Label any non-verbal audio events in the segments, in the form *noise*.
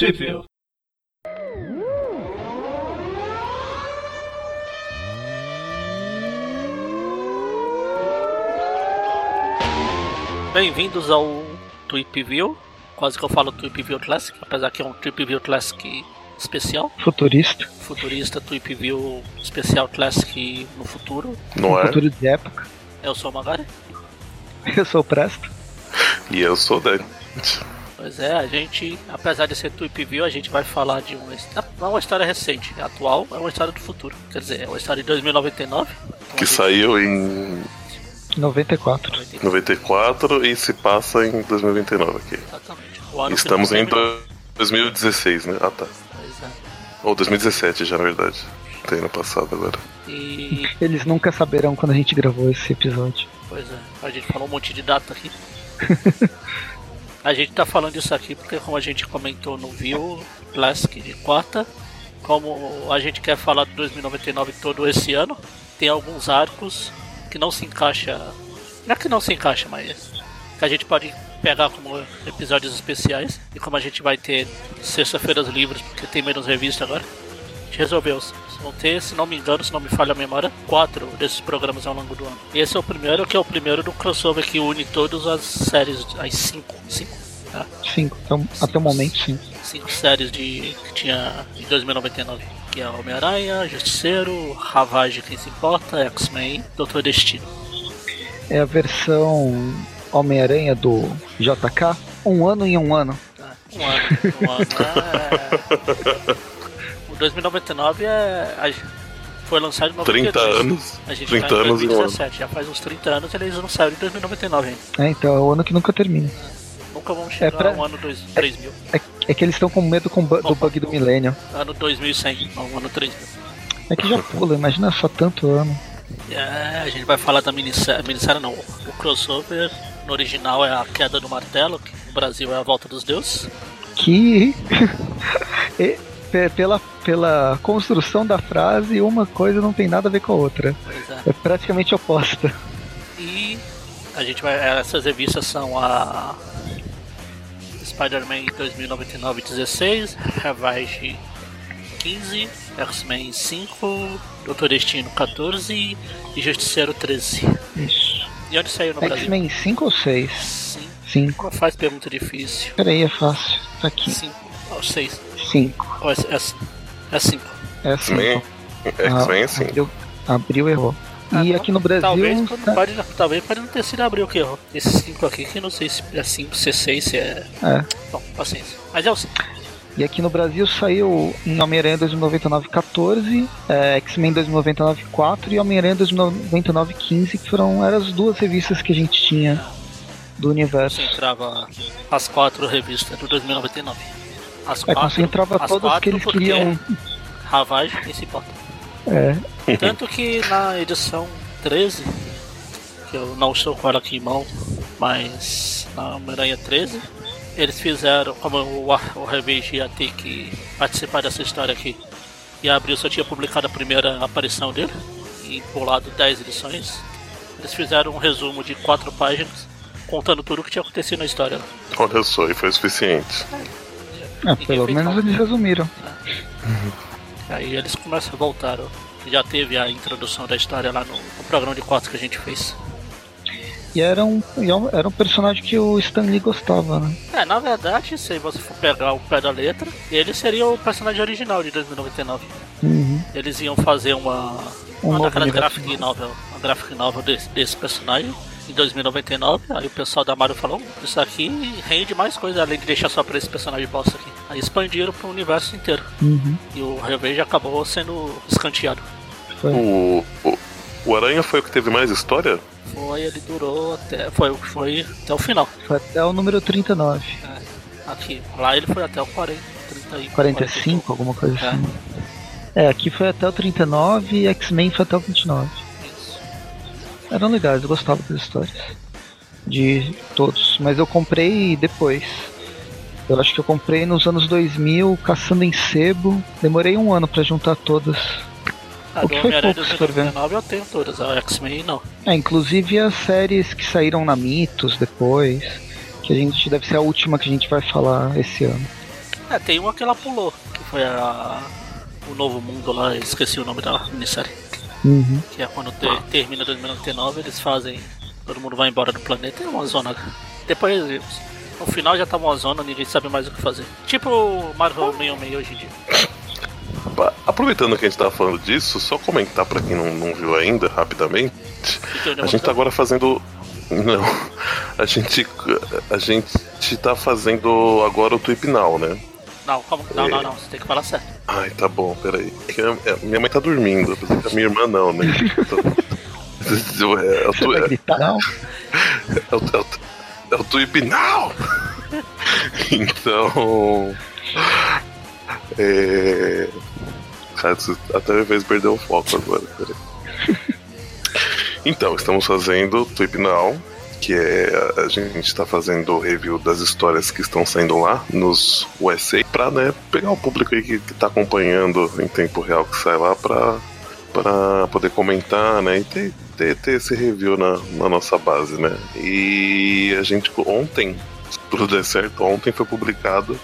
Trip Bem-vindos ao Tweep View. Quase que eu falo Tweep View Classic, apesar que é um Tweep View Classic especial. Futurista. Futurista, Tweep View especial Classic no futuro. Não é? Futuro de época. Eu sou o Magari. Eu sou o Presto. E eu sou o Dani. Pois é, a gente, apesar de ser Tweep View, a gente vai falar de uma, não é uma história recente, é atual, é uma história do futuro. Quer dizer, é uma história de 2099. Que saiu em 94. 94 e se passa em 2029 aqui. Exatamente. Estamos em terminou. 2016, né? Ah tá. Pois é. Ou 2017 já, na verdade. Tem ano passado agora. E, Eles nunca saberão quando a gente gravou esse episódio. pois é, a gente falou um monte de data aqui. *laughs* A gente tá falando isso aqui porque, como a gente comentou no View Classic de quarta, como a gente quer falar de 2099 todo esse ano, tem alguns arcos que não se encaixa. Não é que não se encaixa, mas que a gente pode pegar como episódios especiais. E como a gente vai ter sexta-feiras livres, porque tem menos revista agora, resolveu. Vão ter, se não me engano, se não me falha a memória, quatro desses programas ao longo do ano. E esse é o primeiro, que é o primeiro do crossover que une todas as séries, as cinco. Cinco? É, Cinco. Então, até o momento, sim. cinco séries de que tinha em 2099. Que é Homem-Aranha, Justiceiro, Ravage, quem se importa, X-Men, Doutor Destino. É a versão Homem-Aranha do JK. Um ano em um ano. Tá? Um ano, um ano. *laughs* É... O 2099 é. Foi lançado em 92. 30 anos. A gente 30 tá em anos e um ano. 2017, já faz uns 30 anos eles não saíram em 2099 ainda. É, então é o ano que nunca termina. Nunca vamos chegar pra- ao ano dois, 3000. É, é que eles estão com medo com bu- do bug do milênio. Ano 2100, não, ano 3000. É que já pula, imagina só tanto ano. É, a gente vai falar da minissérie, minissérie não, o crossover no original é a queda do martelo, que no Brasil é a volta dos deuses. Que. *laughs* pe- pela, pela construção da frase, uma coisa não tem nada a ver com a outra. É. É praticamente oposta. E a gente vai. Essas revistas são a Spider-Man 2099 16, Ravage 15, X-Men 5, Doutor Destino 14 e Justiceiro 13. Isso. E onde saiu no Brasil? X-Men 5 ou 6? Sim. 5. Não faz pergunta difícil. Peraí, é fácil. Tá aqui. 5 ou 6. 5. Ou é 5? É 5. É assim. X-Men. X-Men sim. Abriu, abriu errou. E Ah, aqui no Brasil. Talvez, tá- pode, talvez pode não ter sido abril que errou. Esse 5 aqui, que eu não sei se é 5, se é 6, se é. É. Bom, paciência. Mas é o 5. E aqui no Brasil saiu em Homem-Aranha 2099 14, é, X-Men 2099 4 e Homem-Aranha 2099 15, que foram eram as duas revistas que a gente tinha do universo. Concentrava as quatro revistas do 2099. As É, quatro. concentrava as todas quatro que eles porque queriam. Ravagem, quem se importa. É, Tanto que na edição 13, que eu não estou com ela aqui em mão, mas na Homem-Aranha 13, eles fizeram, como o, o Revenge ia ter que participar dessa história aqui, e a Abril só tinha publicado a primeira aparição dele, e pulado 10 edições, eles fizeram um resumo de 4 páginas, contando tudo o que tinha acontecido na história. Olha só, e foi suficiente. é, pelo fez menos mal. eles resumiram. Aí eles começam a voltar. ó. Já teve a introdução da história lá no, no programa de quatro que a gente fez. E era um, e era um personagem que o Stan Lee gostava, né? É, na verdade, se você for pegar o pé da letra, ele seria o personagem original de 2099. Uhum. Eles iam fazer uma, Um uma daquelas graphic novel, uma graphic novel desse, desse personagem em 2099. Aí o pessoal da Mario falou: "Hum, Isso aqui rende mais coisa além de deixar só pra esse personagem bosta aqui. Aí expandiram pro universo inteiro. Uhum. E o Revenge acabou sendo escanteado. Foi. O, o, o Aranha foi o que teve mais história? Foi, ele durou até. Foi, foi até o final. Foi até o número 39. Aqui. Lá ele foi até o 40, 30 e 45, alguma coisa É. assim. É, aqui foi até o 39 e X-Men foi até o 29. Eram legais, eu gostava das histórias. De todos. Mas eu comprei depois. Eu acho que eu comprei nos anos 2000, caçando em sebo. Demorei um ano pra juntar todas. A O que foi pouco, se for ver. 2099 eu tenho todas, a X-Men não. É, inclusive as séries que saíram na Mitos depois. Que a gente deve ser a última que a gente vai falar esse ano. É, tem uma que ela pulou, que foi a. O Novo Mundo lá, esqueci o nome da minissérie. Uhum. Que é quando te- termina 2099, eles fazem. Todo mundo vai embora do planeta e é uma zona. Depois, no final já tá uma zona, ninguém sabe mais o que fazer. Tipo o Marvel 66 hoje em dia. Aproveitando que a gente tava falando disso, só comentar pra quem não, não viu ainda, rapidamente. Entendeu? A gente tá agora fazendo. Não. *laughs* A gente. A gente tá fazendo agora o Tweep Now, né? Não, como? Não, não, não, você tem que falar certo. Ai, tá bom, peraí. É que a- a Minha mãe tá dormindo, apesar que a minha irmã não, né? Então, é, é o tu- é-. É o, é o, é o então. É. Cara, até invés de perder o foco agora, peraí. Então, estamos fazendo Tweep Now, que é. A gente tá fazendo o review das histórias que estão saindo lá nos USA, pra né, pegar o público aí que, que tá acompanhando em tempo real que sai lá pra, pra poder comentar, né? E ter, ter, ter esse review na, na nossa base, né? E a gente ontem, se tudo der certo, ontem foi publicado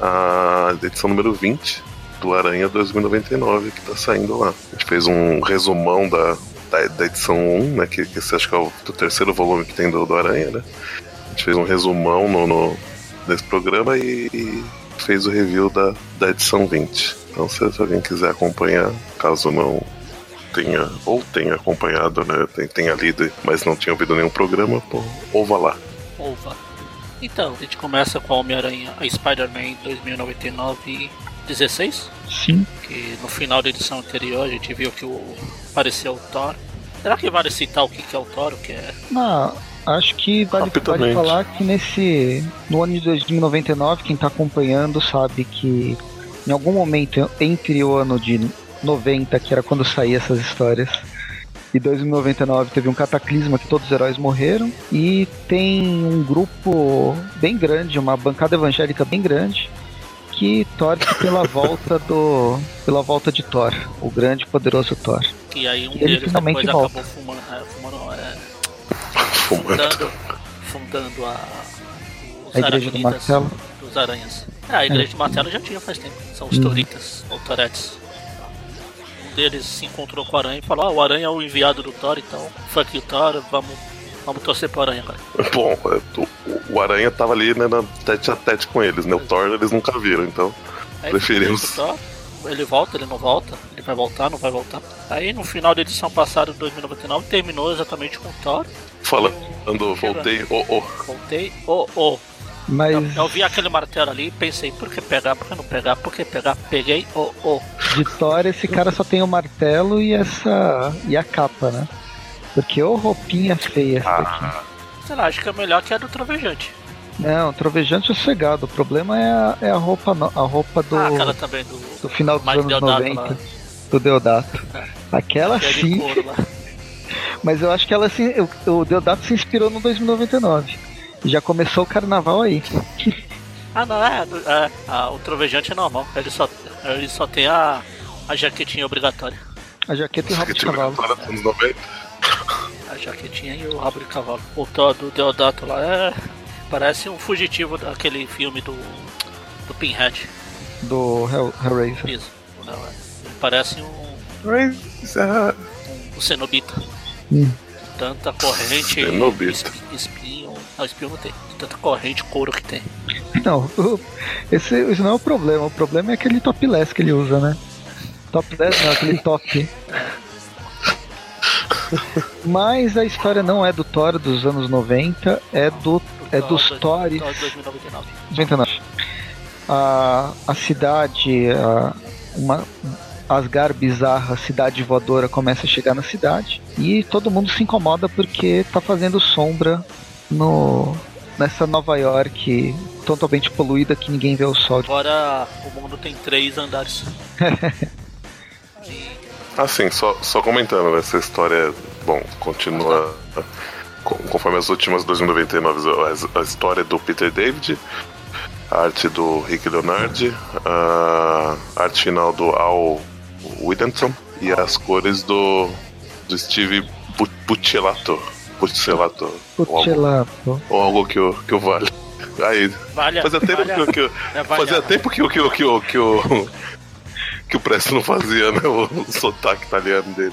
a edição número 20 do Aranha 2099 que tá saindo lá. A gente fez um resumão da, da, da edição 1, né? Que, que esse acho que é o, do terceiro volume que tem do, do Aranha, né? A gente fez um resumão no, no, nesse programa e, e fez o review da, da edição 20. Então se, se alguém quiser acompanhar, caso não tenha ou tenha acompanhado, né? tem- Tenha lido, mas não tinha ouvido nenhum programa, pô, ouva lá. Ova. Então, a gente começa com a Homem-Aranha, a Spider-Man 2099 e 16, Sim. que no final da edição anterior a gente viu que o apareceu o Thor. Será que vale citar o que que é o Thor, o que é? Não, acho que vale, vale falar que nesse. No ano de 2099, quem tá acompanhando sabe que em algum momento entre o ano de 90, que era quando saía essas histórias, e 2099 teve um cataclisma que todos os heróis morreram, e tem um grupo bem grande, uma bancada evangélica bem grande, que torce pela *laughs* volta do. pela volta de Thor, o grande e poderoso Thor. Que aí um ele deles depois volta. acabou fumando, é, fumando é, fundando, fundando a, os A igreja do martelo. dos aranhas. É, a igreja do martelo já tinha faz tempo. São os Hum. Toritas, ou Toretes. Um deles se encontrou com o Aranha e falou, ah, o Aranha é o enviado do Thor, então fuck you Thor, vamos, vamos torcer pro Aranha agora. *laughs* Bom, é, o, o Aranha tava ali né, na tete a tete com eles, né? O Thor eles nunca viram, então. Aí Preferimos. o Thor, ele volta, ele não volta, ele vai voltar, não vai voltar. Aí no final da edição passada de 2099 terminou exatamente com o Thor. Falando, voltei, oh, oh. Voltei, oh, oh. Mas. Eu, eu vi aquele martelo ali e pensei, por que pegar, por que não pegar, por que pegar? Peguei, oh, oh. De Thor, esse cara só tem o martelo e essa. e a capa, né? Porque ô roupinha feia essa daqui. Ah, Sei lá, acho que é melhor que a do Trovejante. Não, trovejante é sossegado. O problema é a, é a roupa a roupa do, Ah, aquela também do. do final dos mais anos Deodato 90. lá. Do Deodato. É. Aquela é sim, *laughs* mas eu acho que ela se, o, o Deodato se inspirou no 2099. Já começou o carnaval aí. *laughs* Ah, não, é. é o Trovejante é normal. Ele só, ele só tem a, a jaquetinha obrigatória. A jaqueta e o rabo de cavalo. 90. A jaquetinha e o rabo de cavalo. O do Deodato lá é. Parece um fugitivo daquele filme do. do Pinhead. Do Hell, Hellraiser. Isso. Não, é. Ele parece um, Mas, ah, um cenobita. Hum. Tanta corrente. Cenobita. espi- Espinho. Não, espinho não tem. Tanta corrente, couro que tem. Não, esse, esse não é o problema. O problema é aquele topless que ele usa, né? Topless não, aquele top. *laughs* Mas a história não é do Thor dos anos 90, é do é dos Thor Thores 2099. 99. A, a cidade, a, uma Asgard bizarra, cidade voadora começa a chegar na cidade e todo mundo se incomoda porque tá fazendo sombra no nessa Nova York totalmente poluída que ninguém vê o sol. Agora o mundo tem três andares. *laughs* Assim, só, só comentando, essa história, bom, continua co- conforme as últimas 2099, a, a história do Peter David, a arte do Rick Leonardi, a arte final do Al Williamson e as cores do, do Steve Bu- Buccellato. Buccellato. Ou algo, Pucelato. ou algo que, o, que o vale. Aí, fazia tempo que, que, é fazia tempo que, o- que, o- que, o- que, o que o Presto não fazia, né? O, sotaque italiano dele.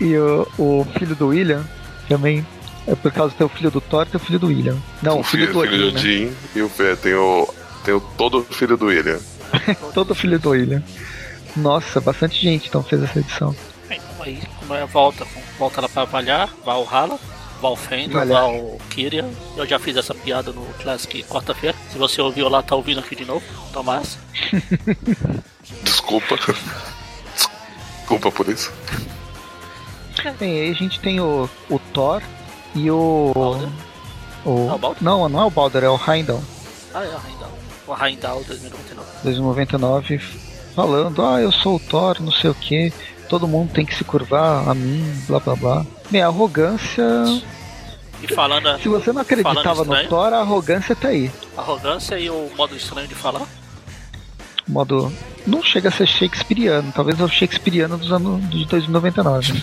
E o, o filho do William também. É por causa do teu filho do Thor e teu filho do William. Não, o filho, do filho Odin, do né? Jim e o tem o tem o todo filho do William. *laughs* Todo filho do William. Nossa, bastante gente então fez essa edição. Bem, Então aí, como é, volta, volta lá pra Valhar, Valhalla, Valfenda, Valhar. Valkyria. Eu já fiz essa piada no Classic quarta-feira. Se você ouviu lá, tá ouvindo aqui de novo. Tomás. *laughs* Desculpa. *laughs* Desculpa por isso. Bem, aí a gente tem o, o Thor e o. Balder? o É o Balder? não, não é o Balder, é o Heimdall, Ah, é o Heimdall. O Heimdall 2099. 2099, falando: Ah, eu sou o Thor, não sei o que, todo mundo tem que se curvar a mim, blá blá blá. Bem, a arrogância. E falando Se você não acreditava no. Thor, a arrogância tá aí. arrogância e o modo estranho de falar. modo. Não chega a ser shakespeariano, talvez é o shakespeariano dos anos de 2099. né?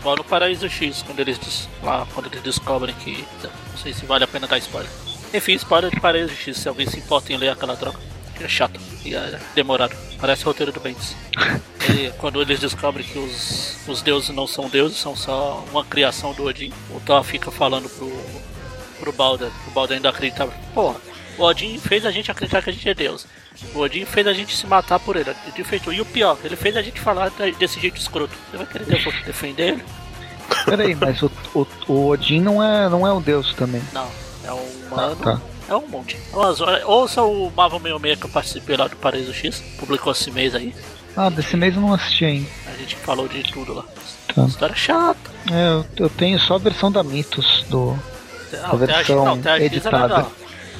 Igual no Paraíso X, quando eles, lá, quando eles descobrem que. Não sei se vale a pena dar spoiler. Enfim, spoiler de Paraíso X, se alguém se importa em ler aquela droga. que É chato e é demorado. Parece o roteiro do Bendis. *laughs* E quando eles descobrem que os, os deuses não são deuses, são só uma criação do Odin, o Thor fica falando pro, pro Balder. O Balder ainda acreditava. Porra, o Odin fez a gente acreditar que a gente é Deus. O Odin fez a gente se matar por ele. Ele fez tudo. E o pior, ele fez a gente falar desse jeito escroto. Você vai querer def- defender ele? Peraí, mas o, o, o Odin não é, não é um deus também. Não, é um humano. Tá. É um monte. Horas- Ouça o Marvel 66 que eu participei lá do Paraíso X. Publicou esse mês aí. Ah, desse mês eu não assisti ainda. A gente falou de tudo lá. Tá. História chata. É, eu, eu tenho só a versão da Mitos do, Ah, a versão não, Terra X é editada.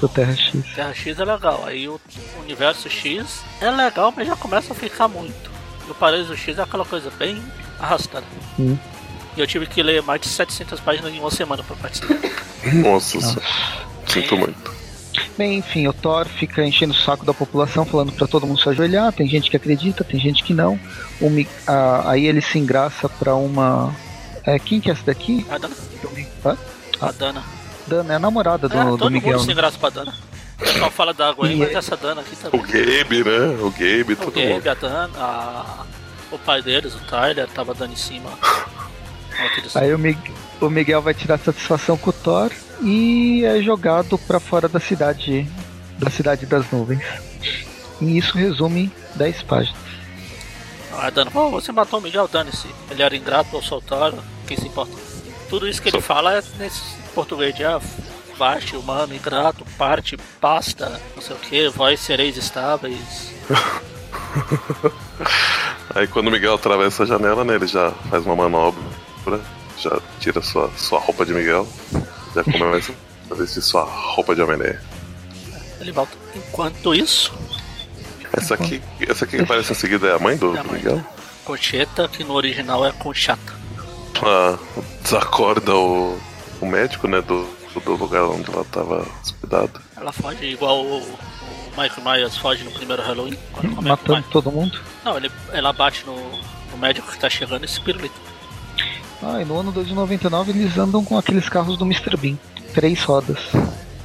Do Terra X. Terra X é legal. Aí o Universo X é legal, mas já começa a ficar muito. E o Paraíso X é aquela coisa bem arrastada. Hum. E eu tive que ler mais de 700 páginas em uma semana pra participar. *laughs* Nossa, senhora. sinto muito. Bem, enfim, o Thor fica enchendo o saco da população, falando pra todo mundo se ajoelhar. Tem gente que acredita, tem gente que não. O a- aí ele se engraça pra uma. É, quem que é essa daqui? A Dana. Hã? A Dana. Dana, é a namorada do, é, do todo Miguel. mundo se né? engraça pra Dana. O pessoal fala da Gwen, mas é- essa Dana aqui O também. Gabe, né? O Gabe, O todo Gabe, mundo. a Dana, a- o pai deles, o Tyler, tava dando em cima. *laughs* Aí o, Mig- o Miguel vai tirar satisfação com o Thor e é jogado pra fora da cidade da cidade das nuvens. E isso resume 10 páginas. A Dana, pô, você matou o Miguel, dane-se. Ele era ingrato ou soltaram, quem se importa? Tudo isso que ele fala é nesse português de ah, baixo, humano, ingrato, parte, pasta, não sei o que, voz sereis estáveis. *laughs* Aí quando o Miguel atravessa a janela, né, ele já faz uma manobra, já tira sua, sua roupa de Miguel, já começa a vestir sua roupa de Homem-Aranha. Ele volta. Enquanto isso, Essa aqui, essa aqui que aparece em seguida é a mãe do, É a mãe, Miguel? né? Concheta, que no original é Conchata. Ela desacorda o, o médico, né, do, do lugar onde ela tava hospedada. Ela foge igual o, o Michael Myers foge no primeiro Halloween. O Matando Michael- todo mundo. Não, ele, ela bate no, no médico que tá chegando esse pirulito. Ah, e no ano 2099 eles andam com aqueles carros do Mr. Bean. Três rodas.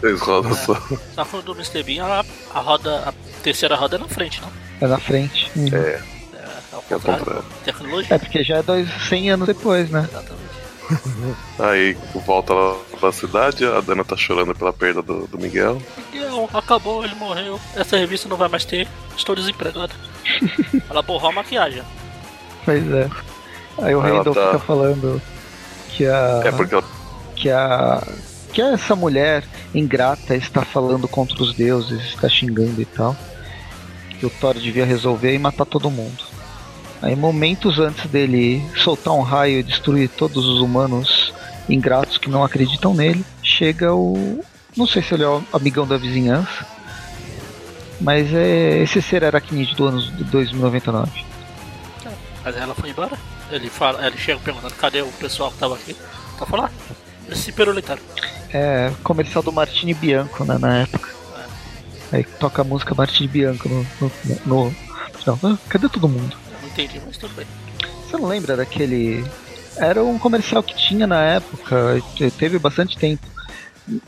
Três rodas só. Só que o do Mr. Bean, a, a roda, a terceira roda é na frente, não? É na frente. Hum. É, É, ao é o contrário. contrário. Tecnologia. É porque já é dois, 100 anos depois, né? Exatamente. Aí volta lá pra cidade, a Dana tá chorando pela perda do, do Miguel. Miguel, acabou, ele morreu. Essa revista não vai mais ter. Estou desempregada. *laughs* Ela borrou a maquiagem. Pois é. Aí o Randall tá- fica falando que a. É porque ela que a que essa mulher ingrata está falando contra os deuses, está xingando e tal. Que o Thor devia resolver e matar todo mundo. Aí momentos antes dele soltar um raio e destruir todos os humanos ingratos que não acreditam nele, chega o não sei se ele é o amigão da vizinhança, mas é esse ser aracnídeo do ano de 2099. Mas ela foi embora. Ele, fala, ele chega perguntando cadê o pessoal que tava aqui. Tá falando, ah, eles se pirulitaram. É comercial do Martini Bianco né, na época. Aí toca a música Martini Bianco no. no, no- não, ah, cadê todo mundo? Entendi, mas tudo bem. Você não lembra daquele. Era um comercial que tinha na época, te- teve bastante tempo.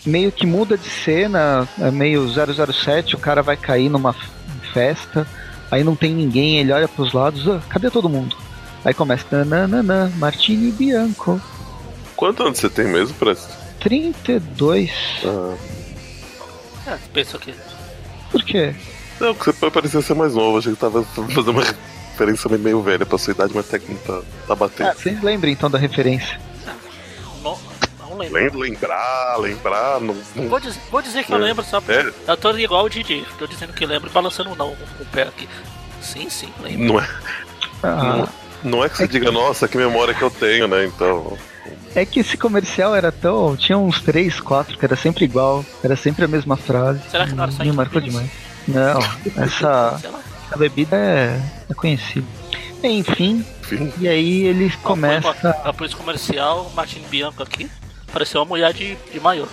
meio que muda de cena, é meio 007, o cara vai cair numa festa, aí não tem ninguém, ele olha pros lados, ah, cadê todo mundo? Aí começa, nananana, Martini Bianco. Quantos anos você tem mesmo, Presto? 32. Ah, É, pensa aqui. Por quê? não, porque você parecia ser mais novo, achei que tava fazendo uma referência meio velha pra sua idade, mas até que não tá, tá batendo. Ah, vocês lembram então da referência? Não, não lembro. Lem- Lembrar, lembrar, não. não- Vou dizer, vou dizer que eu É. lembro, só É. Eu tô igual o Didi. Tô dizendo que lembro e balançando não com o pé aqui. Sim, sim, lembro. Não é, Ah, não é que você diga, nossa, que memória que eu tenho, né? Então. é que esse comercial era tão. Tinha uns 3, 4 que era sempre igual, era sempre a mesma frase. Será que não era só Me marcou demais. Não, *laughs* essa, Essa bebida é, é conhecida. Enfim, Enfim. e aí ele Ó, começa. foi uma- A polícia comercial, Martin Bianco aqui. Pareceu uma mulher de, de maiô.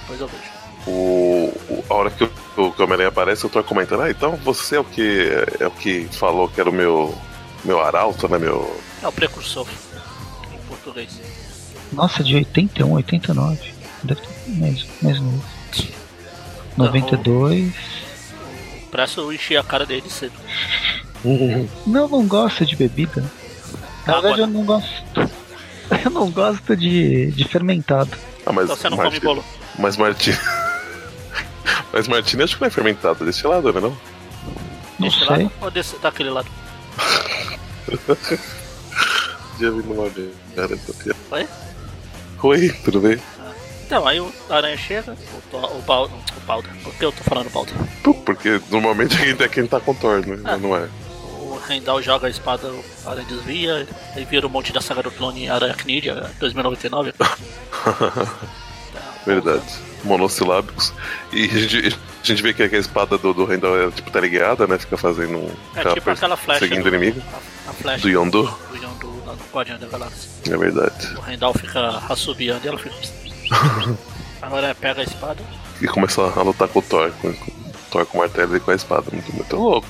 Depois eu vejo. O, o- a hora que o, o Homem-Aranha aparece, eu tô comentando, ah, então você é o que é o que falou que era o meu meu arauto, né, meu É o precursor. Em português. Nossa, de 81, 89. Deve ter mais, mais novo. 92. Parece eu enchi a cara dele cedo. *laughs* Não, não gosto de bebida. Na Água. verdade, eu não gosto. *laughs* Eu não gosto de, de fermentado. Ah, mas Então você não come bolo. Mas Martini *laughs* Mas Martini acho que não é fermentado, é destilado, né, não? Não Desse sei. lado ou desse, daquele lado? Já vi numa vez, cara, piada. Oi? Oi, tudo bem? Então, aí o Aranha chega, o, o, o Balder. Por que eu tô falando Balder? Porque normalmente é quem tá com Thor, né? Ah. Não é. O Rendal joga a espada, o Aranha desvia, aí vira um monte da saga do clone Knidia 2099. *laughs* Verdade. Monossilábicos. E a gente, a gente vê que a espada do, do Randall é tipo tá ligada, né? Fica fazendo um. É tipo aquela flecha Seguindo do, o inimigo. A, a flecha Do Yondu. do Yondu lá no Guardião da Galáxia. É verdade. O Rendal fica assobiando e ela fica... Agora pega a espada, E começa a lutar com o Thor. Com, com, Thor com o martelo e com a espada. Muito, muito louco.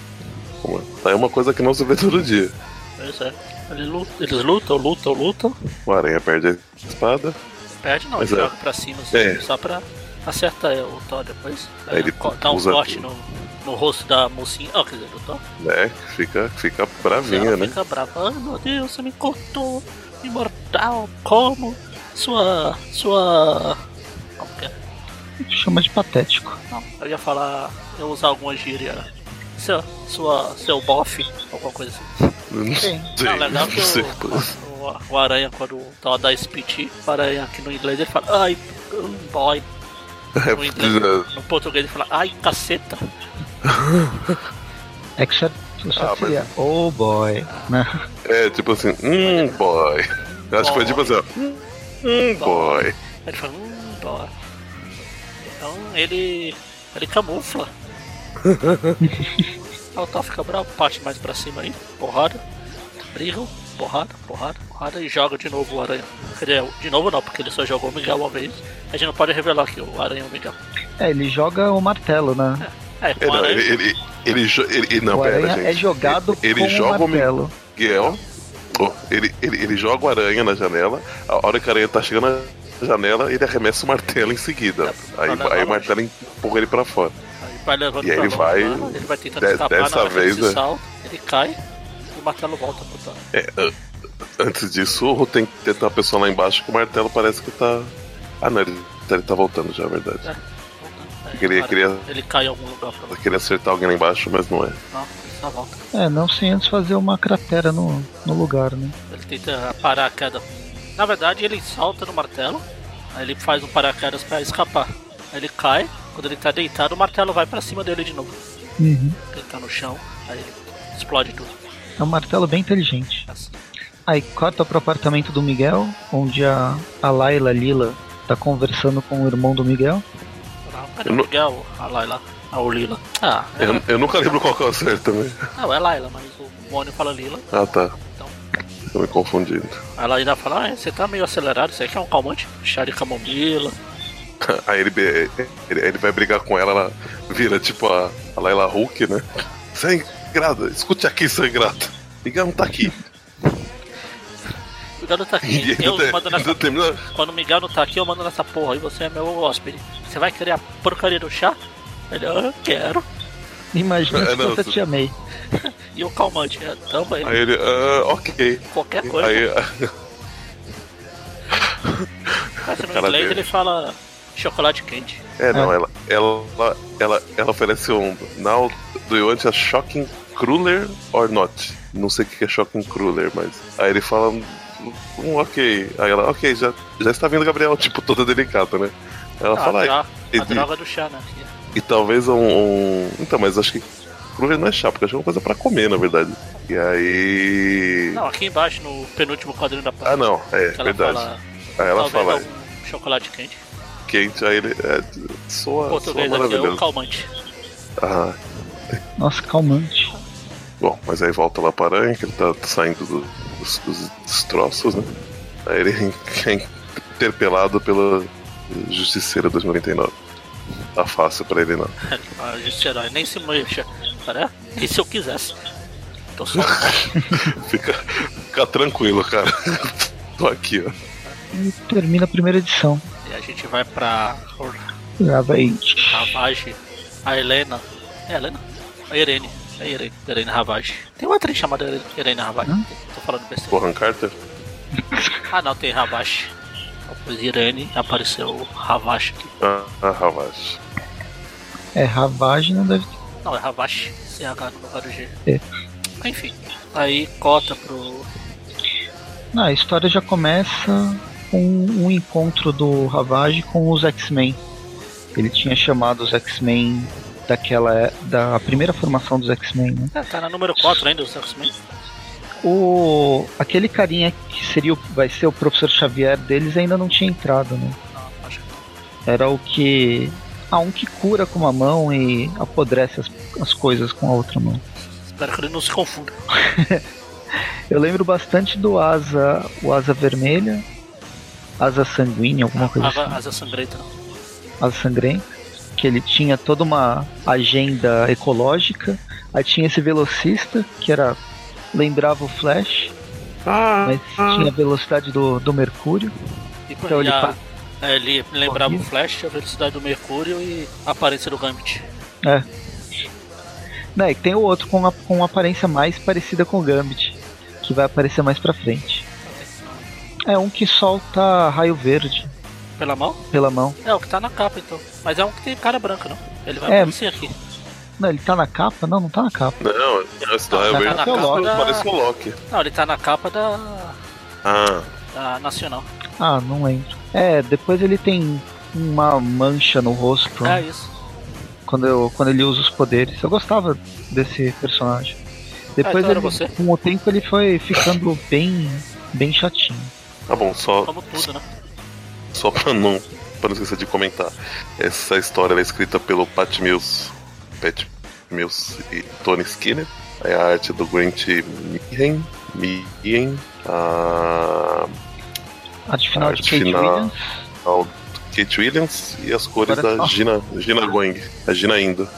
É? Tá aí uma coisa que não se vê todo dia. pois é. Eles lutam, eles lutam, lutam, lutam. O Aranha perde a espada. Perde não, ele é. joga pra cima assim, É. só pra acertar o Thor depois. Aí ele co- dá um corte no, no rosto da mocinha. Ó, quer dizer, do Thor. né? Fica, fica bravinha, né? fica brava. Ai meu Deus, você me cortou. Imortal, como? Sua. Sua. Como que é? Chama de patético. Não, eu ia falar. Eu usar alguma gíria. Seu, sua, seu bofe, alguma coisa assim. Não sei. Não, legal que o, o, o Aranha, quando dá esse piti, o Aranha aqui no inglês ele fala, ai, um boy. No, inglês, no português ele fala, ai, caceta. É que só, só Ah, mas- seria oh boy, né? É, tipo assim, hum, boy. Eu Acho que foi tipo assim, ó. Hum, boy. Ele fala, hum, boy. Então ele. ele camufla. Aí o Thor fica bravo, parte mais pra cima aí, porrada, brigam, porrada, porrada, porrada e joga de novo o Aranha. Quer dizer, de novo não, porque ele só jogou o Miguel uma vez. A gente não pode revelar que o Aranha é o Miguel. É, ele joga o martelo, né? É, É, com o não, Aranha. ele, ele, ele, ele, ele- não, o pera, aranha gente. é jogado ele, com ele joga o o martelo. Miguel. Ele, ele, ele joga o aranha na janela. A hora que a aranha tá chegando na janela, ele arremessa o martelo em seguida. É, Aí, aí o martelo empurra ele pra fora. Aí E aí ele vai- ele vai tentando de- escapar dessa na vez, salta, ele cai e o martelo volta pro. É, an- antes disso, tem que tentar a pessoa lá embaixo que o martelo parece que tá. Ah, não, ele, ele tá voltando já, é verdade. É, Queria- agora queria- Ele cai em algum lugar pra Eu queria acertar alguém lá embaixo, mas não é. Não, só volta. É, não sem antes fazer uma cratera no, no lugar, né? Ele tenta parar a queda. Na verdade, ele salta no martelo, aí ele faz um paraquedas pra escapar. Aí ele cai, quando ele tá deitado, o martelo vai pra cima dele de novo. Uhum. Ele tá no chão, aí ele explode tudo. É um martelo bem inteligente. Assim. Aí corta pro apartamento do Miguel, onde a, a Laila Lila tá conversando com o irmão do Miguel. Cadê Eu não- Miguel? A Laila. A Lila. Ah, é, Eu, eu nunca lembro qual que é o certo também. não, é Laila, mas o Mônio fala Lila. Ah, tá. Então, Tô me confundindo. Ela ainda fala, ah, você tá meio acelerado, isso aqui é um calmante. Chá de camomila. *laughs* Aí ele, ele, ele vai brigar com ela, ela vira tipo a, a Laila Hulk, né? Sangrada, escute aqui, sangrada. Miguel não tá aqui. Miguel não tá aqui. *laughs* Eu mando nessa... Quando o Miguel não tá aqui, eu mando nessa porra. E você é meu hóspede. Você vai querer a porcaria do chá? Ele, "Ah, eu quero. Imagina É, se não, fosse a tu- Tia *laughs* May. E o calmante, é, também. Aí ele, ah, ok. Qualquer coisa. Aí, Mas no cara inglês *laughs* dele. ele fala chocolate quente. é, não, É. ela, ela, ela, ela oferece um. Now, do you want a shocking cruller or not? Não sei o que é shocking cruller, mas. Aí ele fala. Um ok. Aí ela, ok, já, já está vindo, Gabriel, *laughs* tipo, toda delicada, né? Ela Ah, fala, a, "Ai, dro- a e- droga do chá, né? E talvez um, um- Então, mas acho que cruller não é chá, porque acho que é uma coisa pra comer, na verdade. E aí. Não, aqui embaixo, no penúltimo quadrinho da página. Ah, não, é ela verdade. fala, Aí ela fala algum chocolate quente. quente, aí ele. É, soa, soa Português aqui é o maravilhoso. calmante. Ah, Nossa, calmante. bom, mas aí volta lá para a aranha, que ele tá saindo do- dos, dos destroços, né? Aí ele é interpelado pela Justiceira 2099. Tá fácil pra ele não. *laughs* A justiça nem se mexa. Cara, e se eu quisesse? Tô só. *laughs* Fica, fica tranquilo, cara. Tô aqui, ó. E termina a primeira edição. e a gente vai pra Ravage. Ravage. A Helena. É a Helena? A Irene. É Irene. Irene Ravage. Tem uma atriz chamada Irene- Ravage. Hum? Tô falando besteira. Corran Carter? *laughs* Ah, não, tem Ravage. Depois Irene apareceu Ravage aqui. Ah, ah Ravage. É, Ravage não deve ter. Não, é Ravage. CH no lugar do G. É. Enfim. Aí cota pro. Não, a história já começa com um encontro do Ravage com os X-Men. Ele tinha chamado os X-Men daquela da primeira formação dos X-Men, né? É, tá na número 4 ainda, os X-Men. O aquele carinha que seria o- vai ser o professor Xavier deles ainda não tinha entrado, né? Não, acho que não. Era o que ah, um que cura com uma mão e apodrece as, as coisas com a outra mão. Espero que ele não se confunda. *laughs* Eu lembro bastante do Asa, o Asa Vermelha, Asa Sanguínea, alguma coisa Asa, assim. asa sangrenta. Asa Sangrenta, que ele tinha toda uma agenda ecológica. Aí tinha esse velocista, que era lembrava o Flash, Ah, mas tinha a velocidade do, do Mercúrio. E, Então e ele a- é, ele lembrava Corria. o Flash, a velocidade do Mercúrio e a aparência do Gambit. É. Né, e tem o outro com, a, com uma aparência mais parecida com o Gambit, que vai aparecer mais pra frente. É um que solta raio verde Pela mão? pela mão. É o que tá na capa então. Mas é um que tem cara branca, não. Ele vai É. aparecer aqui. Não, ele tá na capa? Não, não tá na capa. não, esse daí Tá é na capa da- parece o Loki. Não, ele tá na capa da, Ah, da Nacional. Ah, não lembro. É, depois ele tem uma mancha no rosto É isso. quando, eu, quando ele usa os poderes. Eu gostava desse personagem. Depois então era ele, você? com o tempo ele foi ficando bem, bem chatinho. tá bom, só, Como tudo, né? Só pra não, pra não esquecer de comentar. Essa história ela é escrita pelo Pat Mills, Pat Mills e Tony Skinner. É a arte do Grant Meehan, Meehan, a Arte final Arte de Kate final. Williams. ao Kate Williams e as cores Agora da só. Gina, Gina Going, a Gina Indo.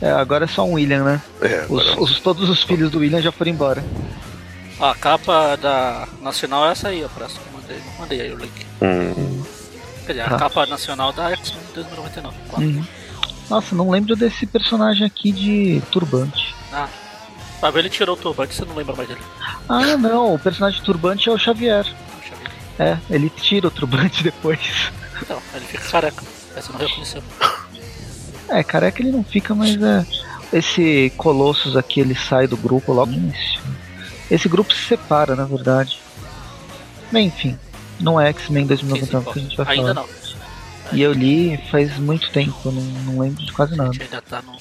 É, agora é só um William, né? É, Os, agora- os- todos os filhos do William já foram embora. A capa da Nacional é essa aí, ó. Próximo. Mandei, mandei aí o link. Hum, Quer dizer, a Tá. capa nacional da X-Men 2099. Quatro. Uhum. Nossa, não lembro desse personagem aqui de turbante. Ah. Ver ele tirou o turbante, você não lembra mais dele. Ah, não, o personagem de turbante é o Xavier. Ver. É, ele tira o turbante *laughs* depois. Então, ele fica careca. Essa não reconheceu. É, careca ele não fica, mas é. Esse Colossus aqui ele sai do grupo logo no início. Esse grupo se separa, na verdade. Bem, enfim, não é X-Men Quem se 2099 que a gente vai Ainda falar. não. E eu li faz muito tempo, não, não lembro de quase nada. ainda tá no.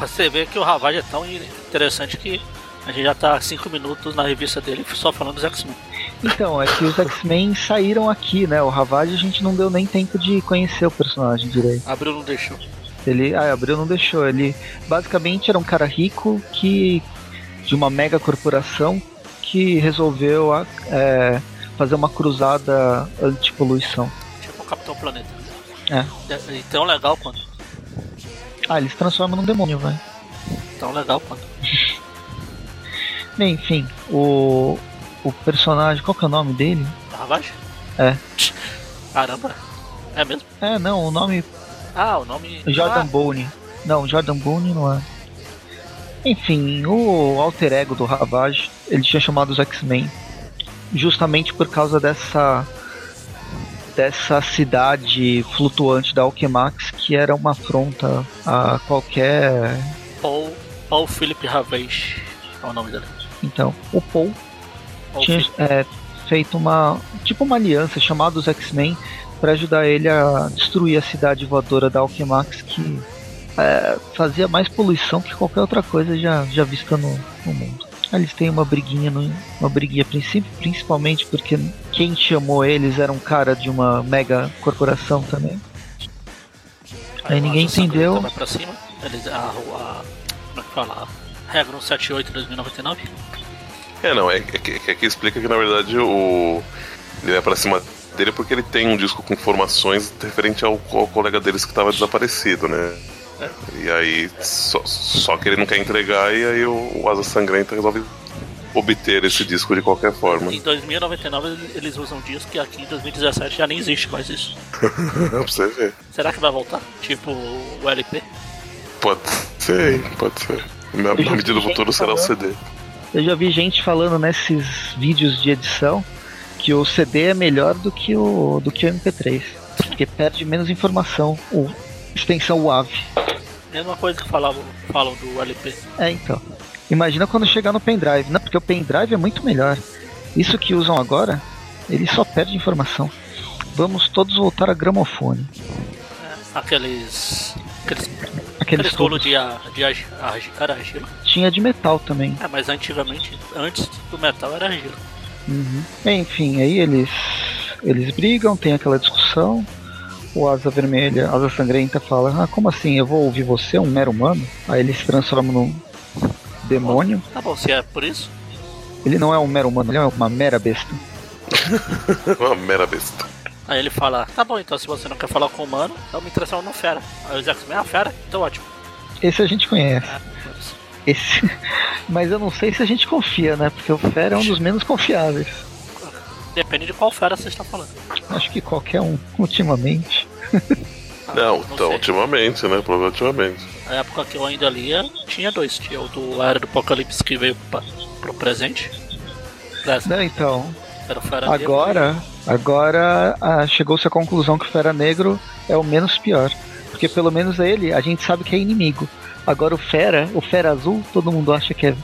Você vê que o Ravage é tão interessante que a gente já tá há 5 minutos na revista dele só falando dos X-Men. Então, é que os *laughs* X-Men saíram aqui, né? O Ravage a gente não deu nem tempo de conhecer o personagem direito. Abril não deixou. Ele, ah, Abril não deixou. Ele basicamente era um cara rico que de uma mega corporação que resolveu a- é, fazer uma cruzada anti-poluição. Tipo o Capitão Planeta. É. E tão legal quanto. Ah, ele se transforma num demônio, vai. Tão legal quanto. Bem, *laughs* enfim, o o personagem, qual que é o nome dele? Ravage? É. *laughs* Caramba. É mesmo? É, não, o nome Ah, o nome. Jordan Ah, Bone. Não, Jordan Bone não é. Enfim, o alter ego do Ravage, ele tinha chamado os X-Men justamente por causa dessa dessa cidade flutuante da Alchemax que era uma afronta a qualquer Paul, Paul Philip Ravage. É o nome dele. então o Paul Paul tinha é, feito uma tipo uma aliança chamada os X-Men para ajudar ele a destruir a cidade voadora da Alchemax que é, fazia mais poluição que qualquer outra coisa já, já vista no, no mundo. Eles têm uma briguinha, no, uma briguinha a princípio, principalmente porque quem chamou eles era um cara de uma mega corporação também. Aí ninguém entendeu. Vai pra cima. Eles, a, a, como é que fala? Regra 178 de 2099. É, não, é, é que, é que explica que na verdade o. Ele vai pra cima dele porque ele tem um disco com informações referente ao, ao colega deles que tava desaparecido, né? E aí, só, só que ele não quer entregar, e aí o, o Asa Sangrenta resolve obter esse disco de qualquer forma. Em 2099 eles usam disco que aqui em 2017 já nem existe mais isso. *laughs* pra você ver. Será que vai voltar? Tipo o LP? Pode ser, hein, pode ser. Na, na medida do futuro será o CD. Eu já vi gente falando nesses vídeos de edição que o CD é melhor do que o do que o MP3, porque perde menos informação. O extensão WAV. Mesma coisa que falavam, falam do LP. É, então. Imagina quando chegar no pendrive. Não, porque o pendrive é muito melhor. Isso que usam agora, ele só perde informação. Vamos todos voltar a gramofone. É, aqueles. Aqueles, Aqueles tubos. de, ar- de argi- era argila. Tinha de metal também. É, mas antigamente, antes do metal era argila. Uhum. Enfim, aí eles eles brigam, tem aquela discussão. O Asa Vermelha, Asa Sangrenta fala: Ah, como assim? Eu vou ouvir você, um mero humano? Aí ele se transforma num demônio. Tá bom, se é por isso, Ele não é um mero humano, ele é uma mera besta. *laughs* Uma mera besta. aí ele fala, tá bom, então se você não quer falar com o humano, eu me transformo no fera. Aí os X-Men, ah, fera? Então ótimo. Esse a gente conhece. É. Esse... *laughs* Mas eu não sei se a gente confia, né? Porque o Fera é um dos menos confiáveis. Depende de qual fera você está falando. Acho que qualquer um, ultimamente. Ah, Não, então, sei. ultimamente, né? Provavelmente. Na época que eu ainda lia, tinha dois. Tinha o do Era do Apocalipse que veio pra, pro presente. Dessa, Né, então, Era o Fera Negro. agora, agora ah, chegou-se à conclusão que o Fera Negro é o menos pior. Porque pelo menos ele, a gente sabe que é inimigo. Agora o Fera, o Fera Azul, todo mundo acha que é,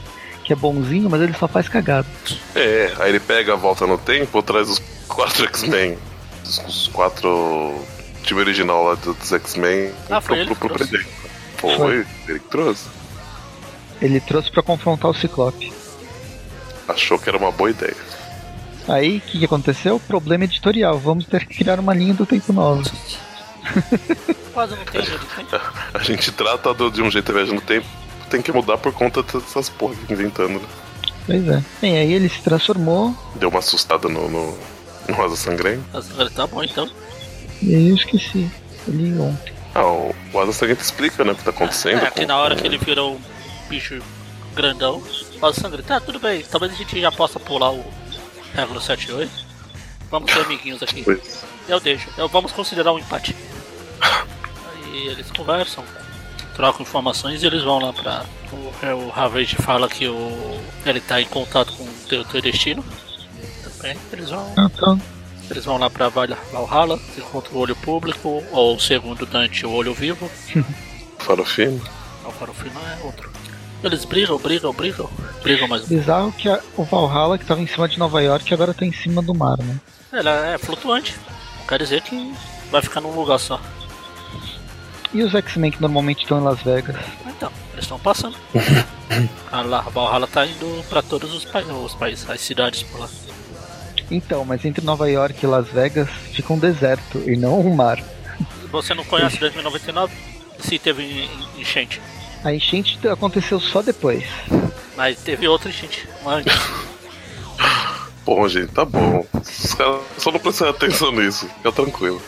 que é bonzinho, mas ele só faz cagada. É, aí ele pega a volta no tempo, traz os quatro X-Men. Os, os quatro. time original lá do- dos X-Men Ah, foi pro, ele pro, pro que trouxe? presente. Foi, Foi. ele que trouxe. Ele trouxe pra confrontar o Ciclope. Achou que era uma boa ideia. Aí, o que, que aconteceu? Problema editorial. Vamos ter que criar uma linha do tempo nova. Quase não tem tem. *laughs* A gente trata do- de um jeito viagem no tempo, tem que mudar por conta dessas porra que inventando, né? Pois é. Bem, aí ele se transformou. Deu uma assustada no, no, no Rosa Sangrenta. Mas, Tá bom então. E aí eu esqueci. Ele ontem. Ah, o, o Asa Sangrenta explica, né, o que tá acontecendo. É, que com- na hora com- que ele virou um bicho grandão, o sangue, tá, tudo bem, talvez a gente já possa pular o Regulo 78. Vamos ser amiguinhos aqui. Pois. Eu deixo, eu, vamos considerar um empate. *laughs* Aí eles conversam, trocam informações e eles vão lá pra. O, é, o Ravage fala que o, ele tá em contato com o teu, teu destino. Também. Eles vão, tá. eles vão lá pra Val- Valhalla, encontram o olho público, ou segundo Dante, o olho vivo. *laughs* Farofino. Agora o final é outro. Eles brigam, brigam, brigam. Brigam mais um Bizarro que a- o Valhalla, que tava em cima de Nova York, agora tá em cima do mar, né? Ela é flutuante. Não quer dizer que vai ficar num lugar só. E os X-Men que normalmente estão em Las Vegas? Então, eles estão passando. *laughs* a La- a Valhalla tá indo pra todos os, pa os países, as cidades por lá. Então, mas entre Nova York e Las Vegas fica um deserto e não um mar. Você não conhece 2099? Se teve en- enchente. A enchente aconteceu só depois. Mas teve outra enchente antes. *laughs* Bom, gente, tá bom. Os caras só não prestam atenção nisso. Fica tranquilo.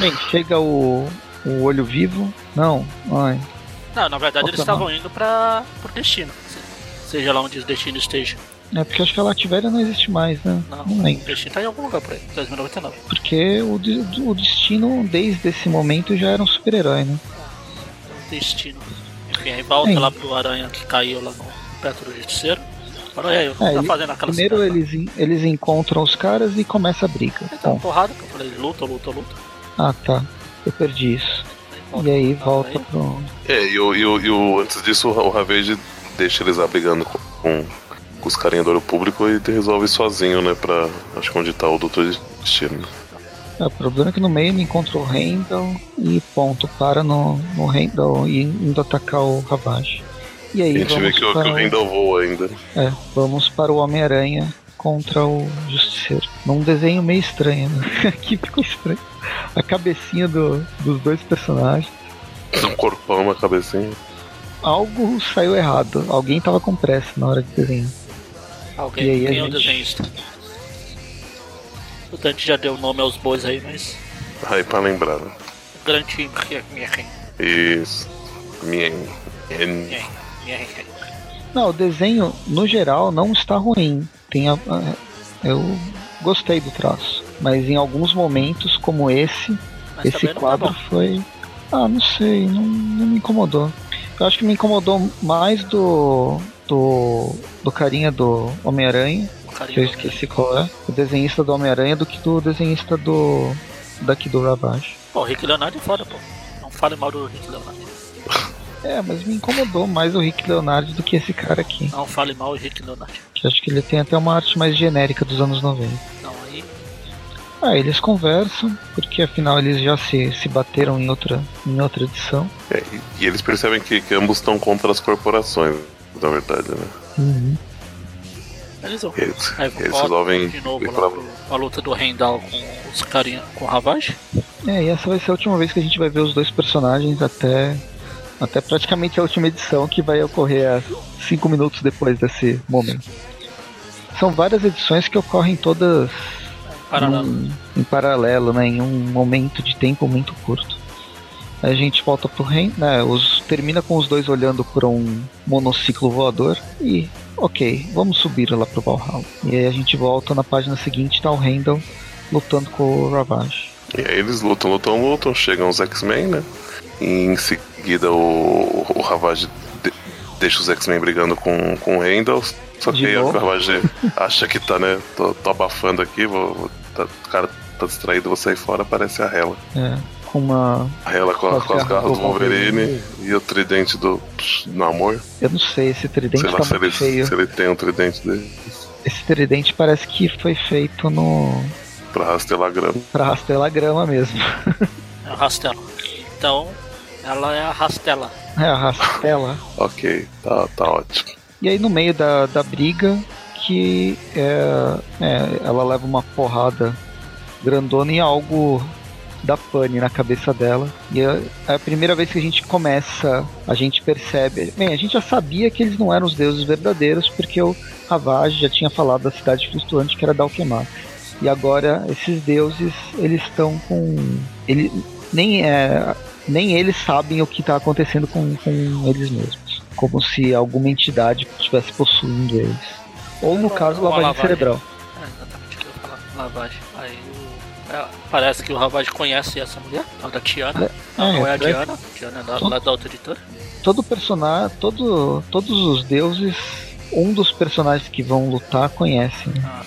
Bem, chega o, o olho vivo. Não, ai. Não, na verdade eles estavam indo pra, pro destino. Se- Seja lá onde o destino esteja. É porque acho que a Lativéria não existe mais, né? Não, Não o destino tá em algum lugar por aí, 2099. Porque o, de- o Destino, desde esse momento, já era um super-herói, né? Destino. Enfim, aí volta Sim. lá pro Aranha que caiu lá no perto do Justiceiro. E aí, o que É, tá ele- fazendo aquela Primeiro cidade lá?" eles, eles encontram os caras e começa a briga. Aí tá porrada, que eu falei, luta, luta, luta. ah tá. Eu perdi isso. E aí volta pro. É, e, o, e, o, e o- antes disso o Ravage deixa eles lá brigando com, com, com os carinha do olho público e resolve sozinho, né? Pra. Acho que onde tá o Doutor Destino. É, o problema é que no meio ele encontra o Randall e ponto, para no, no Randall e indo atacar o Ravage. E aí A gente vê que, o- que para, o Randall voa ainda. é, vamos para o Homem-Aranha contra o Justiceiro. Num desenho meio estranho, né? *laughs* Aqui ficou estranho. A cabecinha do- dos dois personagens. Um corpão, uma cabecinha. Algo saiu errado. Alguém tava com pressa na hora de desenhar. Alguém, E aí a quem o gente- desenhista? O Dante já deu nome aos bois aí, mas. Aí pra lembrar, né? Grande. Isso. Minha. minha- Não, o desenho, no geral, não está ruim. Tem a, a- eu gostei do traço. Mas em alguns momentos, como esse, Mas esse tá quadro bom. foi. Ah, não sei, não, não me incomodou. Eu acho que me incomodou mais do. do. do carinha do Homem-Aranha, que eu esqueci qual é, o desenhista do Homem-Aranha, do que do desenhista do. daqui do Ravage. Pô, o Rick Leonardo é foda, pô. Não fale mal do Rick Leonardo. É, mas me incomodou mais o Rick Leonardo do que esse cara aqui. Não fale mal do Rick Leonardo. Acho que ele tem até uma arte mais genérica dos anos 90. Não, aí. Ah, eles conversam, porque afinal eles já se, se bateram em outra, em outra edição. É, e, e eles percebem que, que ambos estão contra as corporações, na verdade, né? Uhum. Eles eles, Aí eles resolvem de novo pra- pro, a luta do Rendal com os carinha com o Ravage. É, e essa vai ser a última vez que a gente vai ver os dois personagens até, até praticamente a última edição, que vai ocorrer a cinco minutos depois desse momento. São várias edições que ocorrem todas Paralelo. num- em paralelo, né, em um momento de tempo muito curto. Aí a gente volta pro Ren, né, os, termina com os dois olhando para um monociclo voador e, ok, vamos subir lá pro Valhalla. E aí a gente volta na página seguinte, tá o Randall lutando com o Ravage. E aí eles lutam, lutam, lutam, chegam os X-Men, né? E em seguida o, o Ravage de- deixa os X-Men brigando com, com o Randall. Só que aí o? Ravage *laughs* acha que tá, né? Tô, tô abafando aqui, vou, vou- tá- o cara tá distraído, vou sair fora, aparece a Hela. É, com uma. A Hela com, Com as com as garras do Wolverine Wolverine. e o tridente do, do amor. Eu não sei, esse tridente Sei lá tá se muito ele, feio. se ele tem um tridente dele Esse tridente parece que foi feito no. pra rastelar grama. pra rastelar grama mesmo. É o Rastelo. Então, ela é a Rastela. É, a rastela. Ok, tá, tá ótimo. E aí no meio da, da briga que é, é, ela leva uma porrada grandona e algo da pane na cabeça dela. E é é a primeira vez que a gente começa, a gente percebe. Bem, a gente já sabia que eles não eram os deuses verdadeiros, porque o Ravage já tinha falado da cidade flutuante que era Dalkemax. E agora esses deuses, eles estão com. Ele, nem, é, nem eles sabem o que está acontecendo com, com eles mesmos. Como se alguma entidade estivesse possuindo eles. Ou no caso, lavagem lavagem. cerebral. É exatamente o que eu falar. Lavagem. Aí o- é, parece que o Ravage conhece essa mulher, a da Tiana. Não, não é a parece- Diana. Diana é da, lá da outra editora. todo personagem, todo, todos os deuses, um dos personagens que vão lutar conhece. né? Ah,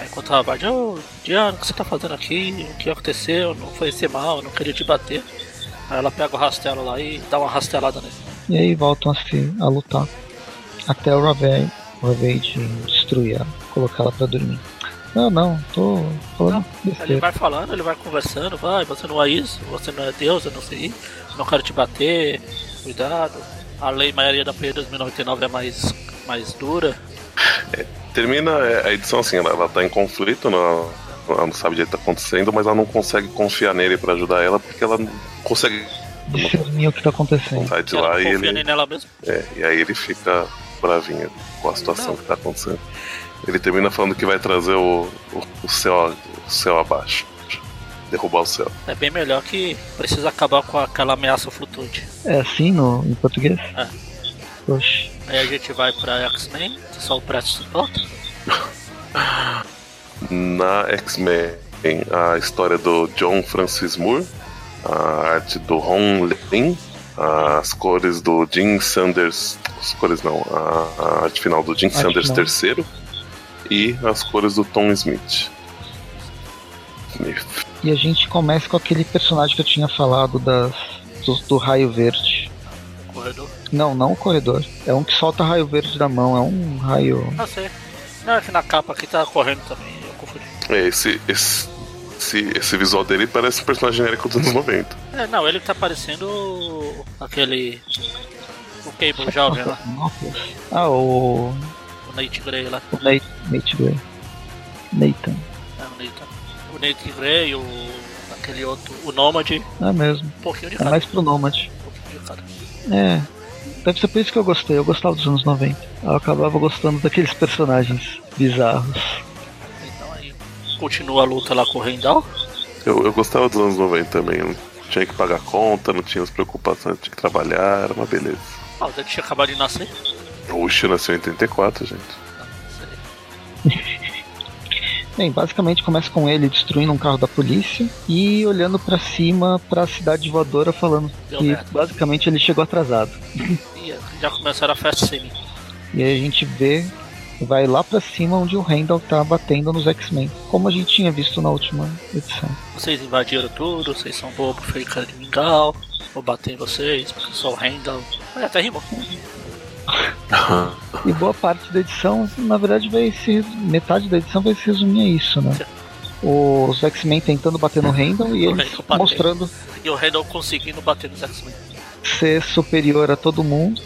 aí enquanto o Ravage, ô Diana, o que você tá fazendo aqui? O que aconteceu? Não foi ser mal, eu não queria te bater. Aí ela pega o rastelo lá e dá uma rastelada nele. E aí voltam a, se, a lutar. Até o Ravage, o Ravage destruir ela, colocar ela pra dormir. Não, não, tô falando Não, Ele vai falando, ele vai conversando, vai, você não é isso, você não é Deus, eu não sei, não quero te bater, cuidado. A lei maioria da PE 2099 é mais, mais dura. Termina é, a edição assim, ela, ela tá em conflito, não, ela não sabe o que tá acontecendo, mas ela não consegue confiar nele pra ajudar ela, porque ela não consegue Discernir o que tá acontecendo. sair de lá e ele. nela mesmo. É, e aí ele fica bravinho com a situação Não. que tá acontecendo. Ele termina falando que vai trazer o, o, o céu, o céu abaixo. Derrubar o céu. É bem melhor que precisa acabar com aquela ameaça flutuante. É assim no, em português? É. Poxa. Aí a gente vai pra X-Men, só o Presto volta. *laughs* Na X-Men, a história do John Francis Moore, a arte do Ron Lin, as cores do Jim Sanders. As cores não, a, a arte final do Jim Sanders terceiro e as cores do Tom Smith. Smith. E a gente começa com aquele personagem que eu tinha falado das, do, do raio verde. Corredor? Não, não o corredor. É um que solta raio verde da mão, é um raio. Ah, sei. Não, é que na capa aqui tá correndo também. É, esse, esse, esse, esse visual dele parece um personagem genérico dos anos 90. É, não, ele tá parecendo aquele. O Cable jovem lá. *laughs* Ah, o. O Nate Grey lá. O Nate, Nate Grey. Nathan. É, o Nathan. O Nate Grey, o. aquele outro. O Nomad. É mesmo. Um pouquinho de é cada. É mais pro Nomad. Um pouquinho de cada. É. Deve ser por isso que eu gostei. Eu gostava dos anos 90. Eu acabava gostando daqueles personagens bizarros. Continua a luta lá com o Rendal. Eu, eu gostava dos anos 90 também. Não tinha que pagar conta, não tinha as preocupações, tinha que trabalhar, era uma beleza. Ah, o tinha acabado de nascer? Oxe, nasceu em 84, gente. *laughs* Bem, basicamente começa com ele destruindo um carro da polícia e olhando para cima para a cidade voadora falando Deu que merda. basicamente ele chegou atrasado. *laughs* E já começaram a festa sim. E aí a gente vê, vai lá para cima onde o Randall tá batendo nos X-Men, como a gente tinha visto na última edição. Vocês invadiram tudo, vocês são bobos, foi cara de mingau, vou bater em vocês, porque sou o Randall. Olha, até rimou. *laughs* e boa parte da edição, na verdade, vai se. metade da edição vai se resumir a isso, né? Os X-Men tentando bater no Randall e eles mostrando. E o Randall conseguindo bater nos X-Men. Ser superior a todo mundo.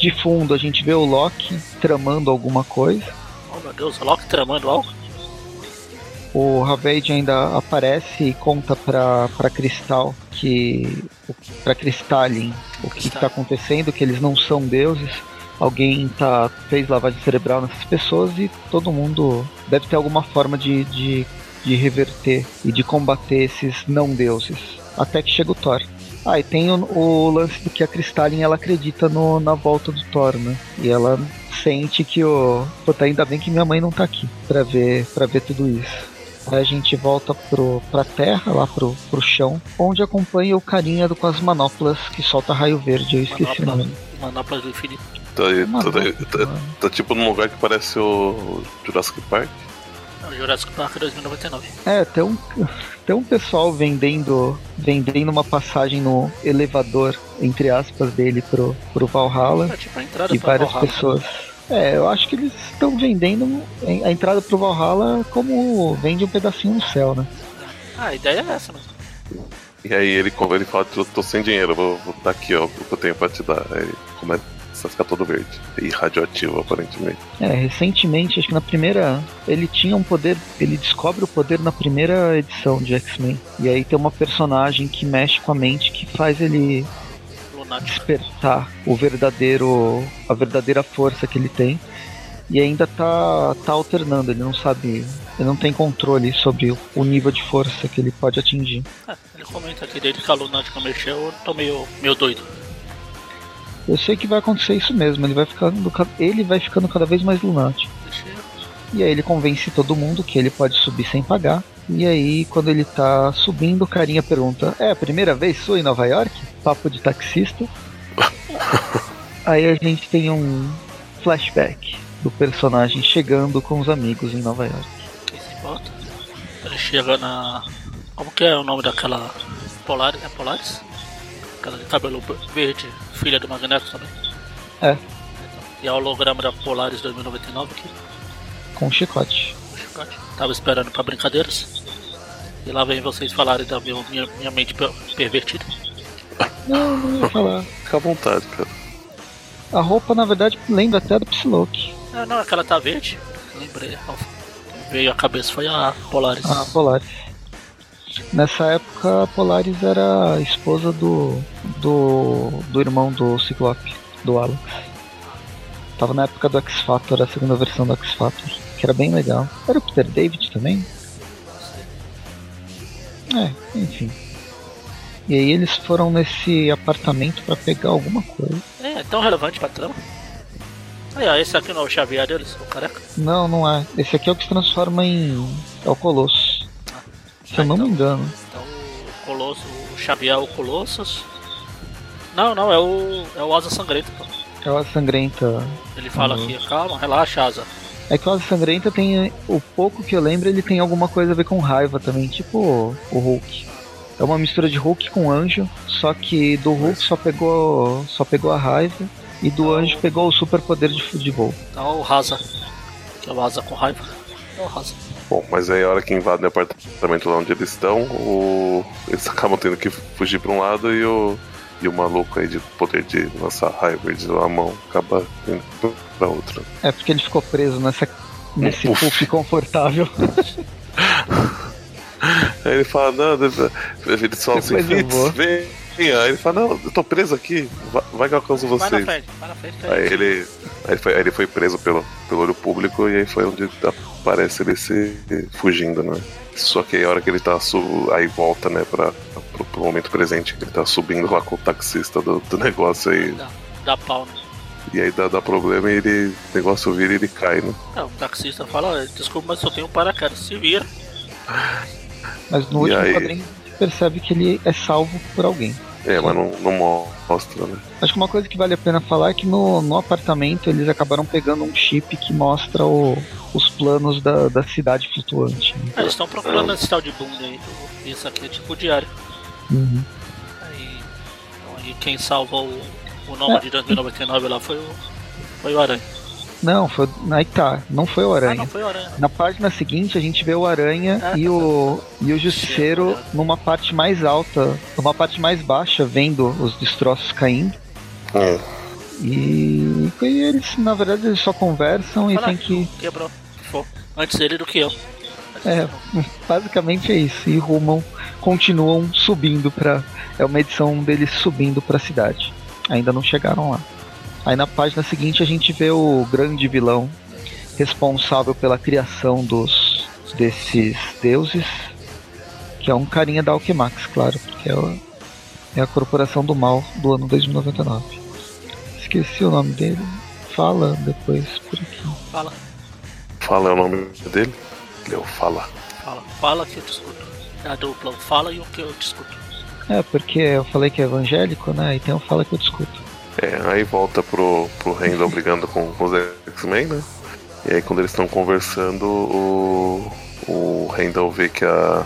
De fundo a gente vê o Loki tramando alguma coisa. Oh meu Deus, o Loki tramando algo? O Ravage ainda aparece e conta pra, pra Cristal que. pra Crystalline o que está acontecendo, que eles não são deuses alguém tá, fez lavagem cerebral nessas pessoas e todo mundo deve ter alguma forma de, de, de reverter e de combater esses não deuses. Até que chega o Thor. Ah, e tem o, o lance do que a Crystalline ela acredita no, na volta do Thor, né? E ela sente que o. Puta, ainda bem que minha mãe não tá aqui pra ver, pra ver tudo isso. Aí a gente volta pro, pra terra, lá pro, pro chão, onde acompanha o carinha do, com as manoplas que solta raio verde. Eu esqueci Manopla, o nome. Manoplas do infinito. Tá, tá, tá, tá, tipo num lugar que parece o Jurassic Park. o Jurassic Park 2099. É, tem um, tem um pessoal vendendo vendendo uma passagem no elevador, entre aspas, dele pro, pro Valhalla. É tipo a entrada e várias Valhalla. pessoas. É, eu acho que eles estão vendendo a entrada pro Valhalla como vende um pedacinho no céu, né? Ah, a ideia é essa mesmo. E aí ele, ele fala, eu tô sem dinheiro, vou, vou dar aqui, ó, o que eu tenho pra te dar. Aí começa a ficar todo verde. E radioativo, aparentemente. É, recentemente, acho que na primeira. Ele tinha um poder. Ele descobre o poder na primeira edição de X-Men. E aí tem uma personagem que mexe com a mente que faz ele despertar o verdadeiro. a verdadeira força que ele tem. E ainda tá, tá alternando, ele não sabe. Ele não tem controle sobre o nível de força que ele pode atingir. É, *laughs* ele comenta aqui desde que a lunática mexeu, eu tô meio, meio doido. Eu sei que vai acontecer isso mesmo, ele vai ficando, ele vai ficando cada vez mais lunático. E aí ele convence todo mundo que ele pode subir sem pagar. E aí, quando ele tá subindo, o carinha pergunta: É a primeira vez sua em Nova York? Papo de taxista. *laughs* aí a gente tem um flashback do personagem chegando com os amigos em Nova York. Ele chega na. Como que é o nome daquela. Polaris? É Polaris? Aquela de cabelo verde, filha do Magneto também. É. E o holograma da Polaris 2099 aqui. Com chicote. Com chicote. Tava esperando pra brincadeiras. E lá vem vocês falarem da minha, minha, minha mente pervertida. Não, não ia falar. Fica à vontade, cara. A roupa, na verdade, lembra até do Psylocke. Não, não, aquela tá verde. Lembrei. Veio a cabeça, foi a Polaris. Ah, Polaris. Nessa época, a Polaris era a esposa do, do, do irmão do Ciclope, do Alex. Tava na época do X-Factor, a segunda versão do X-Factor, que era bem legal. Era o Peter David também? É, enfim. E aí eles foram nesse apartamento para pegar alguma coisa. É, é tão relevante pra trama. Ó, esse aqui não é o Xavier deles, o careca? Não, não é. Esse aqui é o que se transforma em. É o Colosso. Se eu não me engano. Então o Colosso, o Xavier é o Colossus. Não, não, é o. é o Asa Sangrenta, pô. É o Asa Sangrenta. Ele fala Uhum. aqui, calma, relaxa, Asa. É que o Asa Sangrenta tem. O pouco que eu lembro, ele tem alguma coisa a ver com raiva também, tipo o, Hulk. É uma mistura de Hulk com anjo, só que do Hulk só pegou. só pegou a raiva. E do anjo pegou o superpoder de, de voo. Então o Rasa. Que é o Asa com raiva. É o Rasa. Bom, mas aí a hora que invadem o apartamento lá onde eles estão, o... eles acabam tendo que fugir pra um lado e o. E o maluco aí de poder de lançar raiva de uma mão acaba indo pra outra. É porque ele ficou preso nessa. nesse Puff. puff confortável. *laughs* Aí ele fala, não, deve- *laughs* eles falam assim, vem. Aí ele fala, não, eu tô preso aqui, vai, vai que eu alcanço Vai na vocês. frente, vai na frente. Aí aí- ele, aí ele, foi, aí ele foi preso pelo, pelo olho público e aí foi onde aparece ele se fugindo, né? Só que aí a hora que ele tá su aí volta, né, pra, pro, pro momento presente, que ele tá subindo lá com o taxista do, do negócio aí. Dá, dá pau, né? E aí dá, dá problema e ele. O negócio vira e ele cai, né? Não, o taxista fala, desculpa, mas só tem um paraquedas, se vira. Mas no E último aí? quadrinho a gente percebe que ele é salvo por alguém. É, mas não, não mostra, né? Acho que uma coisa que vale a pena falar é que no, no apartamento eles acabaram pegando um chip que mostra o- os planos da, da cidade flutuante. né? Ah, eles estão procurando esse tal de boom aí. do- Isso aqui é tipo diário. Uhum. Aí, então, aí quem salvou o, o Noma de 2099 lá foi o, foi o Aranha. Não, foi. Aí tá, não foi o Ah, Aranha. não foi o Aranha. Na página seguinte a gente vê o Aranha Ah, e, tá o, e o Justiceiro numa parte mais alta, numa parte mais baixa, vendo os destroços caindo. É. E, e eles, na verdade, eles só conversam e tem que. Quebrou. Foi. Antes ele do que eu. É, *laughs* basicamente é isso. E rumam, continuam subindo pra. É uma edição deles subindo pra cidade. Ainda não chegaram lá. Aí na página seguinte a gente vê o grande vilão responsável pela criação dos desses deuses, que é um carinha da Alquemax, claro, porque é, o- é a corporação do mal do ano 2099. Esqueci o nome dele. Fala depois por aqui. Fala, Fala é o nome dele? Leo, fala. fala. Fala que eu te escuto. É a dupla, fala e o que eu te escuto. É, porque eu falei que é evangélico, né? Então fala que eu discuto. É, aí volta pro, pro Randall brigando com, com os X-Men, né? E aí quando eles estão conversando, o, o Randall vê que a.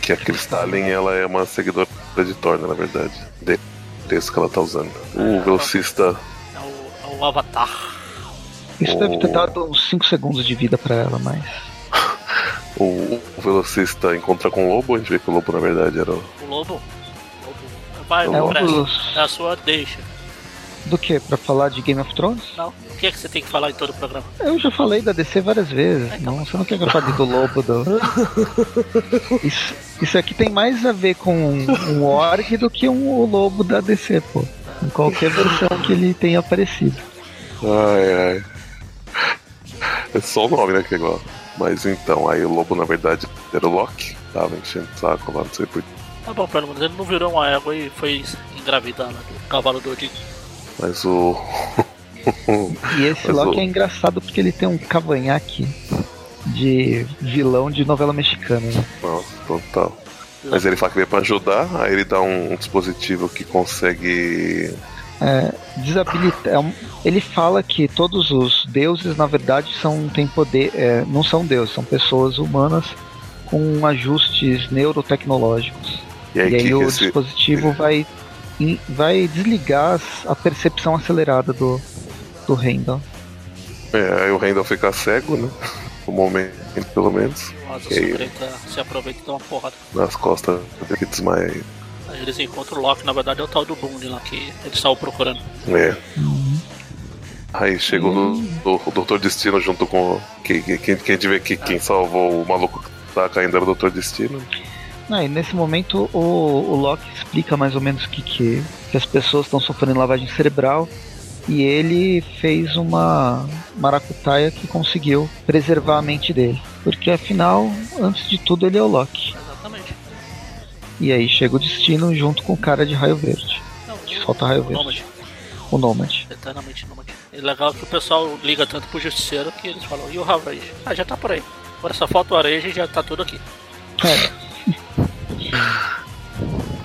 que a Crystalline ela é uma seguidora de Thor, né, na verdade. De- Desse que ela tá usando. O velocista. É o, é o Avatar. Isso deve ter O- dado uns 5 segundos de vida pra ela, mas. *laughs* O, o velocista encontra com o lobo, a gente vê que o lobo na verdade era o. O Lobo. Vai, É um dos. É a sua deixa. Do que? Pra falar de Game of Thrones? Não. O que é que você tem que falar em todo o programa? Eu já falei da DC várias vezes. É, então. Não, você não quer que eu fale do lobo do. *laughs* Isso, isso aqui tem mais a ver com um orc do que um o lobo da DC, pô. Em qualquer versão que ele tenha aparecido. Ai, ai. É só o nome, né, que é igual. Mas então, aí o lobo na verdade era o Loki. Tava enchendo o saco lá, não sei por Tá bom, pelo menos ele não virou uma égua e foi engravidar lá do cavalo do Odin. Mas o. E esse Mas Loki o- é engraçado porque ele tem um cavanhaque de vilão de novela mexicana, né? Nossa, total. Mas ele fala que veio pra ajudar, aí ele dá um, dispositivo que consegue. é um- ele fala que todos os deuses, na verdade, são têm poder, é, não são deuses, são pessoas humanas com ajustes neurotecnológicos. E aí, E aí que o que esse. dispositivo vai vai desligar a percepção acelerada do do Randall. É, aí o Randall fica cego, né? No momento, pelo menos. O Asa E aí? Sangrenta se aproveita e dá uma porrada. Nas costas dele que desmaia aí. Aí eles encontram o Loki, na verdade é o tal do Boone lá que eles estavam procurando. É. Uhum. Aí chega o, o, o Doutor Destino junto com. o- Que, que, que, que a gente vê que quem salvou o maluco que tá caindo era o Doutor Destino. Ah, e nesse momento o, o Loki explica mais ou menos que, que, que as pessoas estão sofrendo lavagem cerebral e ele fez uma maracutaia que conseguiu preservar a mente dele. Porque afinal, antes de tudo, ele é o Loki. Exatamente. E aí chega o destino junto com o cara de raio verde. Não, Que solta raio o verde. Nômade. O o Nômade. Eternamente Nômade. É legal que o pessoal liga tanto pro Justiceiro que eles falam, e o Ravage? Ah, já tá por aí. Agora só falta o Areja e já tá tudo aqui. É,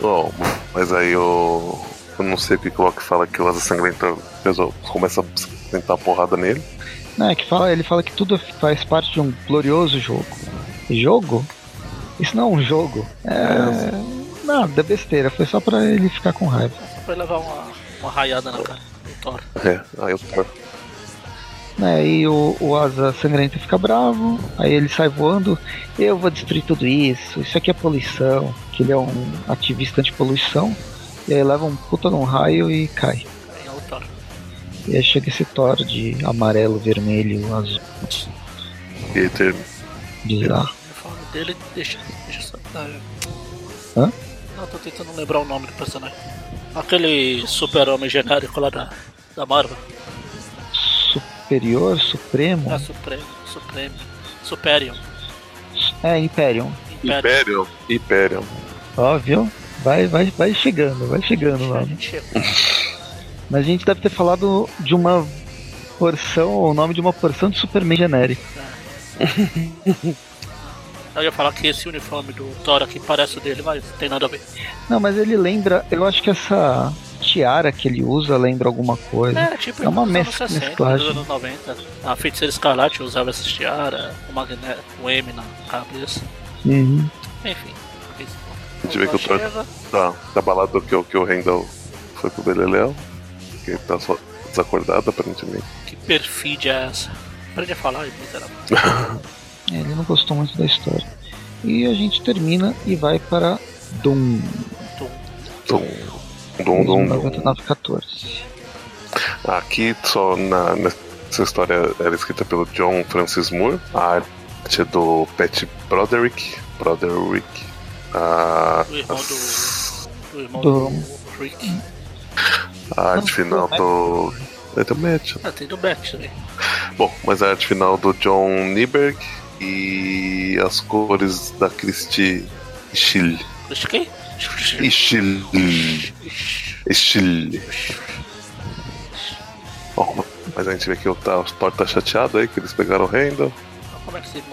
Bom, mas aí eu. Eu não sei o que que o Loki fala que o Asa Sangrenta começa a tentar porrada nele. né, que fala, ele fala que tudo faz parte de um glorioso jogo. Jogo? Isso não é um jogo. É. Nada, é besteira. Foi só pra ele ficar com raiva. Só pra levar uma, uma raiada na cara do Thor. É, aí eu tô. Né, e o, o Asa Sangrenta fica bravo, aí ele sai voando, eu vou destruir tudo isso, isso aqui é poluição, que ele é um ativista anti-poluição, e aí leva um puta num raio e cai. Aí é o Thor. E aí chega esse Thor de amarelo, vermelho, azul, E aí ter... bizarro. Eu falo dele, deixa, deixa só. ah, Hã? Não, tô tentando lembrar o nome do personagem. Aquele super-homem genérico lá da, da Marvel. Superior, Supremo, É Supremo, Supremo, Superior. é Imperium. Imperium. Imperium. Ó, viu? Vai, vai, vai chegando, vai chegando A lá. Mas a gente deve ter falado de uma porção, o nome de uma porção de Superman genérico. Eu ia falar que esse uniforme do Thor aqui parece o dele, mas tem nada a ver. Não, mas ele lembra, eu acho que essa tiara que ele usa lembra alguma coisa. É, tipo, É uma nos mescla- anos 60, mesclagem. nos anos 90. A feiticeira escarlate usava essa tiara, o magneto, o M na cabeça. Uhum. Enfim. A gente vê que o chega, tá, tá balado que, o- que o Randall foi pro Beleléu. Que ele tá só desacordado, aparentemente. Que perfídia é essa? Aprende a falar, miserável. *laughs* É, Ele não gostou muito da história. E a gente termina e vai para Doom. Dum, dum, dum, dum. 9914. Aqui, só na, nessa história, era escrita pelo John Francis Moore. A arte é do Pat Broderick. Broderick. A, Do irmão as- Do irmão Do- do Rick. a arte final do. É do Matt. Ah, tem do Beck também. Bom, mas a arte final do John Nieberg e as cores da Christie Schill. Deixa quem? Schill. Schill. Bom, mas a gente vê que o Thor Thor tá chateado aí, que eles pegaram o Randall. Como é que se,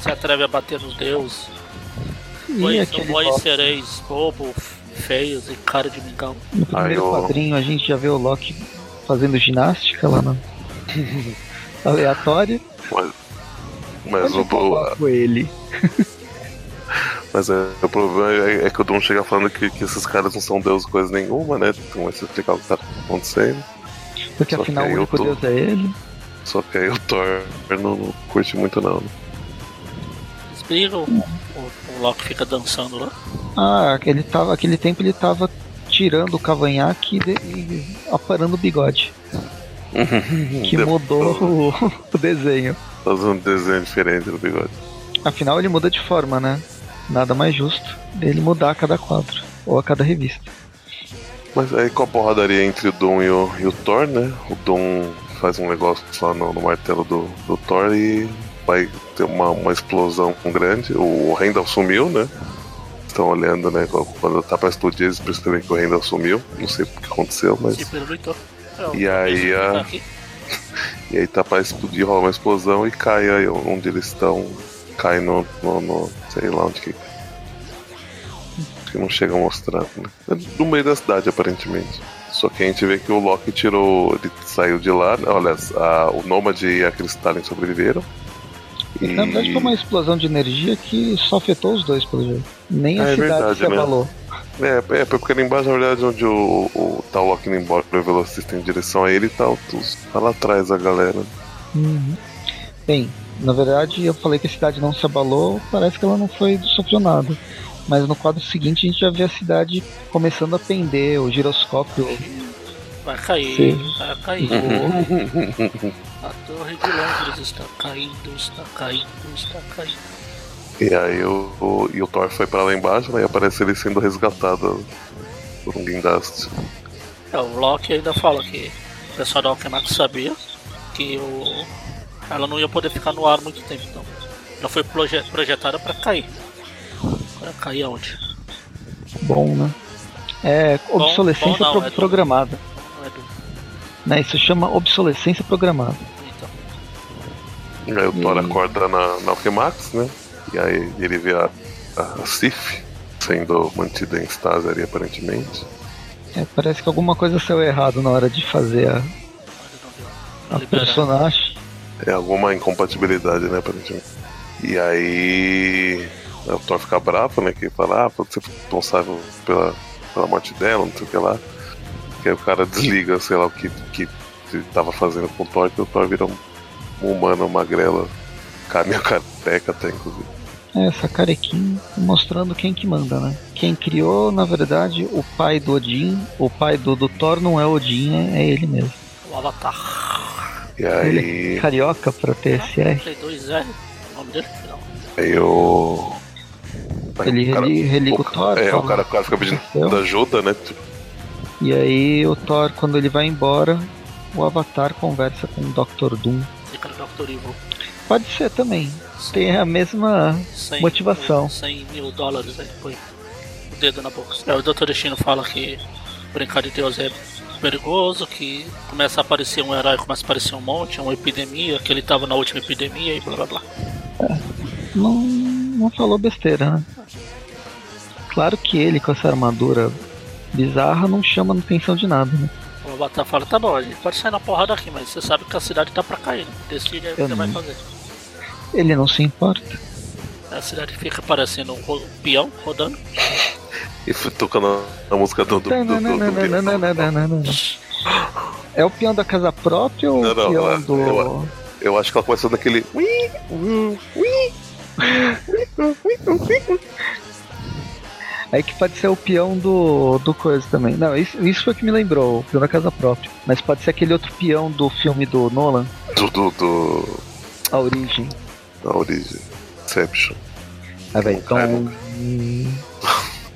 se atreve a bater nos deuses? E bois Loki, sereis bobo, feios e cara de mingau. no primeiro Aí, ó. quadrinho a gente já vê o Loki fazendo ginástica lá na *laughs* aleatória. Mas, mas, o, eu coloco ele. *laughs* mas é, o problema é, é que o Doom chega falando que, que esses caras não são deus coisa nenhuma, né? Então vai se explicar o que tá acontecendo. Porque Só afinal que o único tô- deus é ele. Só que aí o Thor não, não curte muito não. né? Brigam, o, o Loki fica dançando lá. Ah, ele tava, aquele tempo ele tava tirando o cavanhaque e, e aparando o bigode. *laughs* Que mudou o, *laughs* o desenho. Fazendo um desenho diferente do bigode. Afinal ele muda de forma, né? Nada mais justo dele mudar a cada quadro. Ou a cada revista. Mas aí com a porradaria entre o Doom e o, e o Thor, né? O Doom faz um negócio lá no, no martelo do, do Thor e vai ter uma, uma explosão grande. O Randall sumiu, né? Estão olhando, né? Quando tá pra explodir, eles percebem que o Randall sumiu. Não sei o que aconteceu, mas. Se pirulitou. É, o- E aí, a- tá. *laughs* E aí tá pra explodir, rola uma explosão e cai aí onde eles estão. Cai no, no, no- sei lá onde que. Que não chega a mostrar, né? É no meio da cidade, aparentemente. Só que a gente vê que o Loki tirou. Ele saiu de lá. Olha, a- o Nômade e a Crystalline sobreviveram. E... Na verdade foi uma explosão de energia que só afetou os dois, pelo jeito. Nem a É cidade verdade, se né? abalou. É, é, porque ali embaixo, na verdade, onde o, o tá o Loki indo embora, o Velocista em direção a ele, tá, o, tá lá atrás a galera. Uhum. Bem, na verdade eu falei que a cidade não se abalou, parece que ela não foi sofreu nada. Mas no quadro seguinte a gente já vê a cidade começando a pender, o giroscópio. Vai cair, Sim. vai cair. A torre de Londres está caindo, está caindo, está caindo. E aí o, o- e o Thor foi pra lá embaixo, né? E aparece ele sendo resgatado por um guindaste. É, o Loki ainda fala que o pessoal da Alchemax sabia que o... ela não ia poder ficar no ar muito tempo, então. Ela foi proje- projetada para cair. Para cair aonde? Bom, né? É, obsolescência bom não, pro- é do- programada. É do... Né, isso chama obsolescência programada. Então, Aí o Thor E- acorda na, na Alquemax, né? E aí ele vê a, a Sif sendo mantida em estase ali, aparentemente. É, parece que alguma coisa saiu errado na hora de fazer a, a personagem. É alguma incompatibilidade, né, aparentemente. E aí né, o Thor fica bravo, né? Que fala, ah, você foi responsável pela, pela morte dela, não sei o que lá. Que aí o cara desliga, sei lá, o que, que ele tava fazendo com o Thor, que o Thor vira um, um humano magrela, caminha careca até, inclusive. É, essa carequinha mostrando quem que manda, né? Quem criou, na verdade, o pai do Odin, o pai do, do Thor não é Odin, é, é ele mesmo. O Avatar. E Ele aí, é *laughs* carioca pra TSR. Play 2R. O nome dele? Não. aí o. aí Ele o cara- reli- religa o ca- Thor. É, o fala, cara, o cara fica pedindo "Aconteceu". ajuda, né? E aí o Thor, quando ele vai embora, o Avatar conversa com o Dr. Doom. Fica no Dr. Evil. Pode ser também. Tem a mesma 100 motivação. mil- 100 mil dólares aí, põe o dedo na boca. É, o Dr. Destino fala que brincar de Deus é perigoso, que começa a aparecer um herói, começa a aparecer um monte, uma epidemia, que ele tava na última epidemia e blá blá blá. não, não falou besteira, né? Claro que ele com essa armadura bizarra não chama atenção de nada, né? O Avatar fala, tá bom, a gente pode sair na porrada aqui, mas você sabe que a cidade tá pra cair, né? Decide aí o que vai fazer. Ele não se importa. A cidade fica parecendo um ro- peão rodando. e tocando a música do. do, do, do, do, do É o peão da casa própria ou Não, o não, peão é- do. eu- Eu acho que ela começou naquele. "Ui, ui, ui". *laughs* É que pode ser o peão do, do coisa também. Não, isso, isso foi o que me lembrou, o peão da casa própria. Mas pode ser aquele outro peão do filme do Nolan, Do, do, do. A Origem. Da origem. Inception. Ah, velho, então. Cara. *laughs*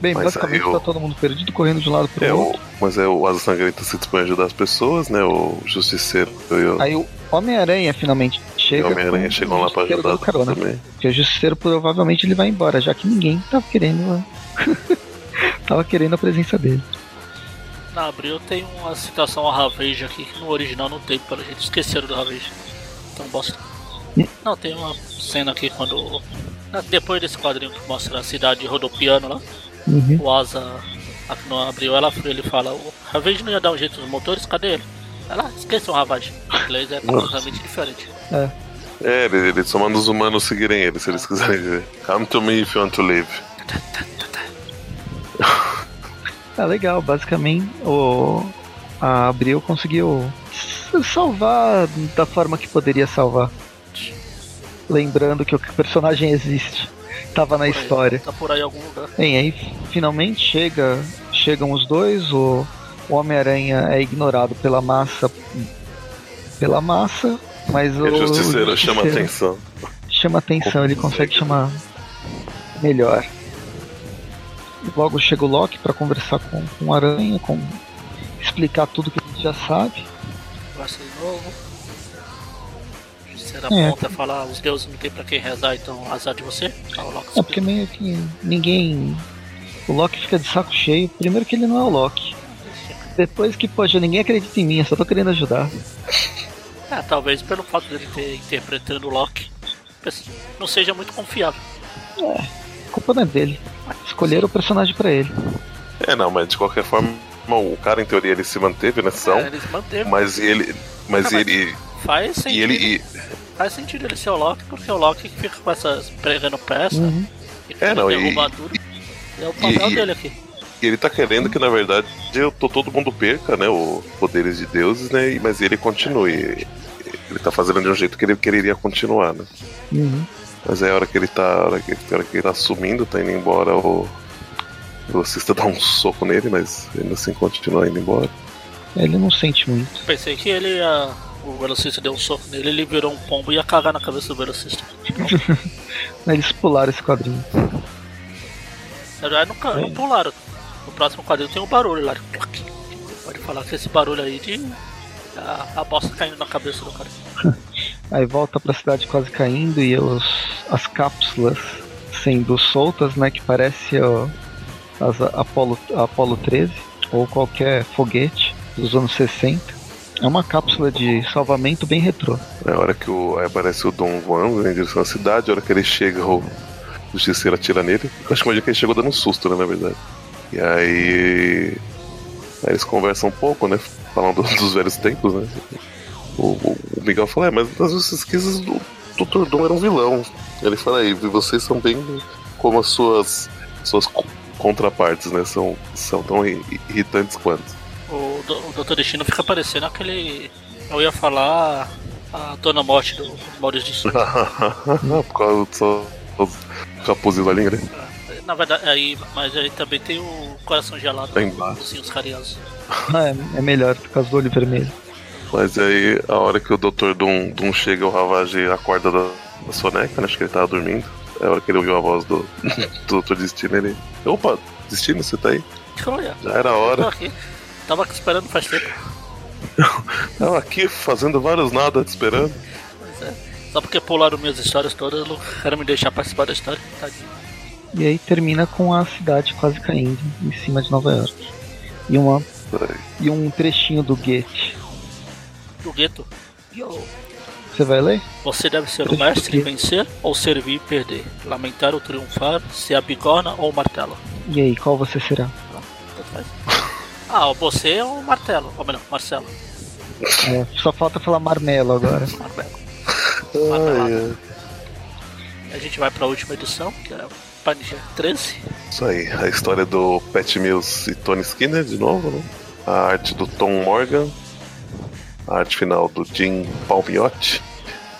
Bem, Mas basicamente eu- tá todo mundo perdido, correndo de um lado pro É, o, outro. mas é o Asa Sangrenta se dispõe a ajudar as pessoas, né? O Justiceiro e o, Aí o Homem-Aranha finalmente chega. o Homem-Aranha chegam o lá pra ajudar carona. também. Porque o Justiceiro provavelmente ele vai embora, já que ninguém tava querendo. *laughs* tava querendo a presença dele. Na Abril tem uma citação a Ravage aqui que no original não tem, pelo jeito esqueceram do Ravage. Então bosta. Não, tem uma cena aqui quando. na- Depois desse quadrinho que mostra a cidade rodopiando lá, Uhum. o Asa no Abril ela, ele fala, o Ravage não ia dar um jeito nos motores, cadê ele? Ela, esqueçam o Ravage. Em inglês é completamente diferente. É, ele, ele só manda os humanos seguirem ele, se eles quiserem viver. Come to me if you want to live. Ah, legal. Basicamente, o a Abril conseguiu salvar da forma que poderia salvar. Lembrando que o personagem existe. Tava na Por aí, história. Tá por aí em algum lugar. Bem, aí finalmente chega, chegam os dois, o, o Homem-Aranha é ignorado pela massa. Pela massa, mas o. E o Justiceiro o chama atenção. chama atenção, ele consegue chamar melhor. Logo chega o Loki pra conversar com, com o Aranha, com, explicar tudo que a gente já sabe. Conversa de novo. Será É. ponta falar, os deuses não tem pra quem rezar, então azar de você? Ah, o Loki É porque meio que ninguém. O Loki fica de saco cheio. Primeiro que ele não é o Loki. Depois que, poxa, ninguém acredita em mim, eu só tô querendo ajudar. É, talvez pelo fato dele ter interpretando o Loki, não seja muito confiável. A culpa não é dele. Escolheram o personagem pra ele. É, não, mas de qualquer forma, o cara em teoria ele se manteve nessa É, ação, eles manteram. mas ele. Mas Não, mas- ele. Faz E sentido. ele. E, Faz sentido ele ser o Loki, porque o Loki que fica com essas pregando peça, Uhum. e É, não, e- derruba tudo. É o papel e- dele aqui. e ele tá querendo que na verdade eu, to- todo mundo perca, né? Os poderes de deuses, né? e- Mas ele continue. Ele tá fazendo de um jeito que ele quereria continuar, né? Uhum. Mas é a hora que ele tá. A hora que, a hora que ele tá sumindo, tá indo embora, o. O velocista dá um soco nele, mas ainda assim continua indo embora. Ele não sente muito. Pensei que ele ia. O velocista deu um soco nele, ele virou um pombo e ia cagar na cabeça do velocista. *laughs* Eles pularam esse quadrinho. Na verdade, não, ca- não pularam. No próximo quadrinho tem um barulho lá. Pode falar que esse barulho aí de. A, a bosta caindo na cabeça do cara. *laughs* Aí volta pra cidade quase caindo e os, as cápsulas sendo soltas, né? Que parece ó, as Apollo, Apollo 13 ou qualquer foguete dos anos 60. É uma cápsula de salvamento bem retrô. É a hora que o, aparece o Dom voando em direção à cidade, a hora que ele chega, o justiceiro atira nele. Eu acho que que ele chegou dando um susto, né, na verdade. E aí. Aí eles conversam um pouco, né? Falando dos velhos tempos, né? O, o, o Miguel fala, é, mas nas pesquisas do Dr. Doom era um vilão. Ele fala aí, vocês são bem como as suas, suas contrapartes, né? São, são tão irritantes quanto. O, o Dr. Destino fica parecendo aquele. Eu ia falar a Dona Morte do Maurício de Souza. *laughs* Por causa do seu capuzinho da língua, né? Na verdade, aí, mas aí também tem o coração gelado. Tem. Assim, os carinhosos. *laughs* Ah, é, é melhor por causa do olho vermelho. Mas aí, a hora que o Dr. Doom, Doom chega, o Ravage acorda da, da soneca, né? Acho que ele tava dormindo. É a hora que ele ouviu a voz do, *laughs* do Dr. Destino, ele. Opa, Destino, você tá aí? Olha, Já era a tô hora. aqui. Tava aqui esperando faz tempo. *laughs* Tava aqui fazendo vários nada, te esperando. Pois é. Só porque pularam minhas histórias todas, não quero me deixar participar da história. Tadinho. E aí termina com a cidade quase caindo em cima de Nova York. E, uma, e um trechinho do Goethe. Do gueto. Yo. Você vai ler? Você deve ser o mestre e vencer, ou servir e perder. Lamentar ou triunfar, ser a bigorna ou o martelo. E aí, qual você será? Tanto faz. Ah, você é o martelo. Ou melhor, Marcelo. É, só falta falar marmelo agora. Marmelo. A gente vai pra última edição, que é a página 13. Isso aí, a história do Pat Mills e Tony Skinner de novo, né? A arte do Tom Morgan, a arte final do Jim Palmiotti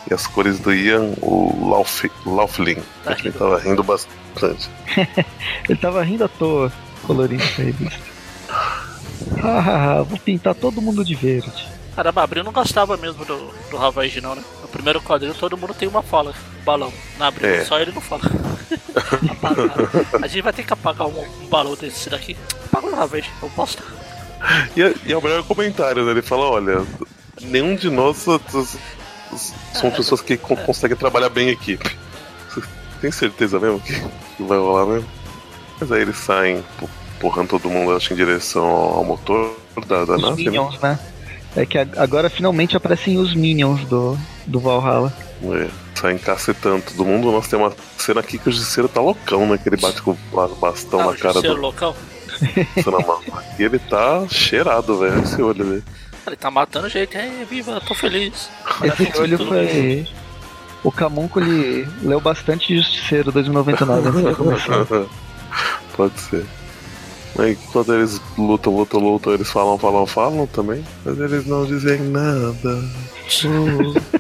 e as cores do Ian, o Lauf, Lauflin. Tá rindo. tava rindo bastante. *laughs* Ele tava rindo à toa colorindo essa revista. *laughs* Hahaha, vou pintar todo mundo de verde. Caramba, a Abril não gostava mesmo do, do Ravage, não, né? No primeiro quadrinho todo mundo tem uma fala, um balão. Na Abril É. só ele não fala. *laughs* A gente vai ter que apagar um, um balão desse daqui. Apaga o Ravage, eu posso. E, é- e é o melhor comentário, né? Ele fala, olha, nenhum de nós são pessoas que con- conseguem trabalhar bem em equipe. Você *laughs* tem certeza mesmo que, que vai rolar mesmo? Mas aí eles saem empurrando todo mundo, acho, em direção ao motor da, da Os nave, né? Minions, né? É que ag- agora finalmente aparecem os Minions do, do Valhalla. É, saem cacetando todo mundo. Nós temos uma cena aqui que o Justiceiro tá loucão, né? Que ele bate com o ba- bastão Ah, na cara Justiceiro do local. Sanamão. E ele tá cheirado, velho. Esse olho dele. Ele tá matando gente. É, viva, tô feliz. Esse olho bem. foi. O Camunco ele leu bastante Justiceiro 2099 antes de começar. Pode ser. Aí quando eles lutam, lutam, lutam, eles falam, falam, falam também, mas eles não dizem nada. *laughs*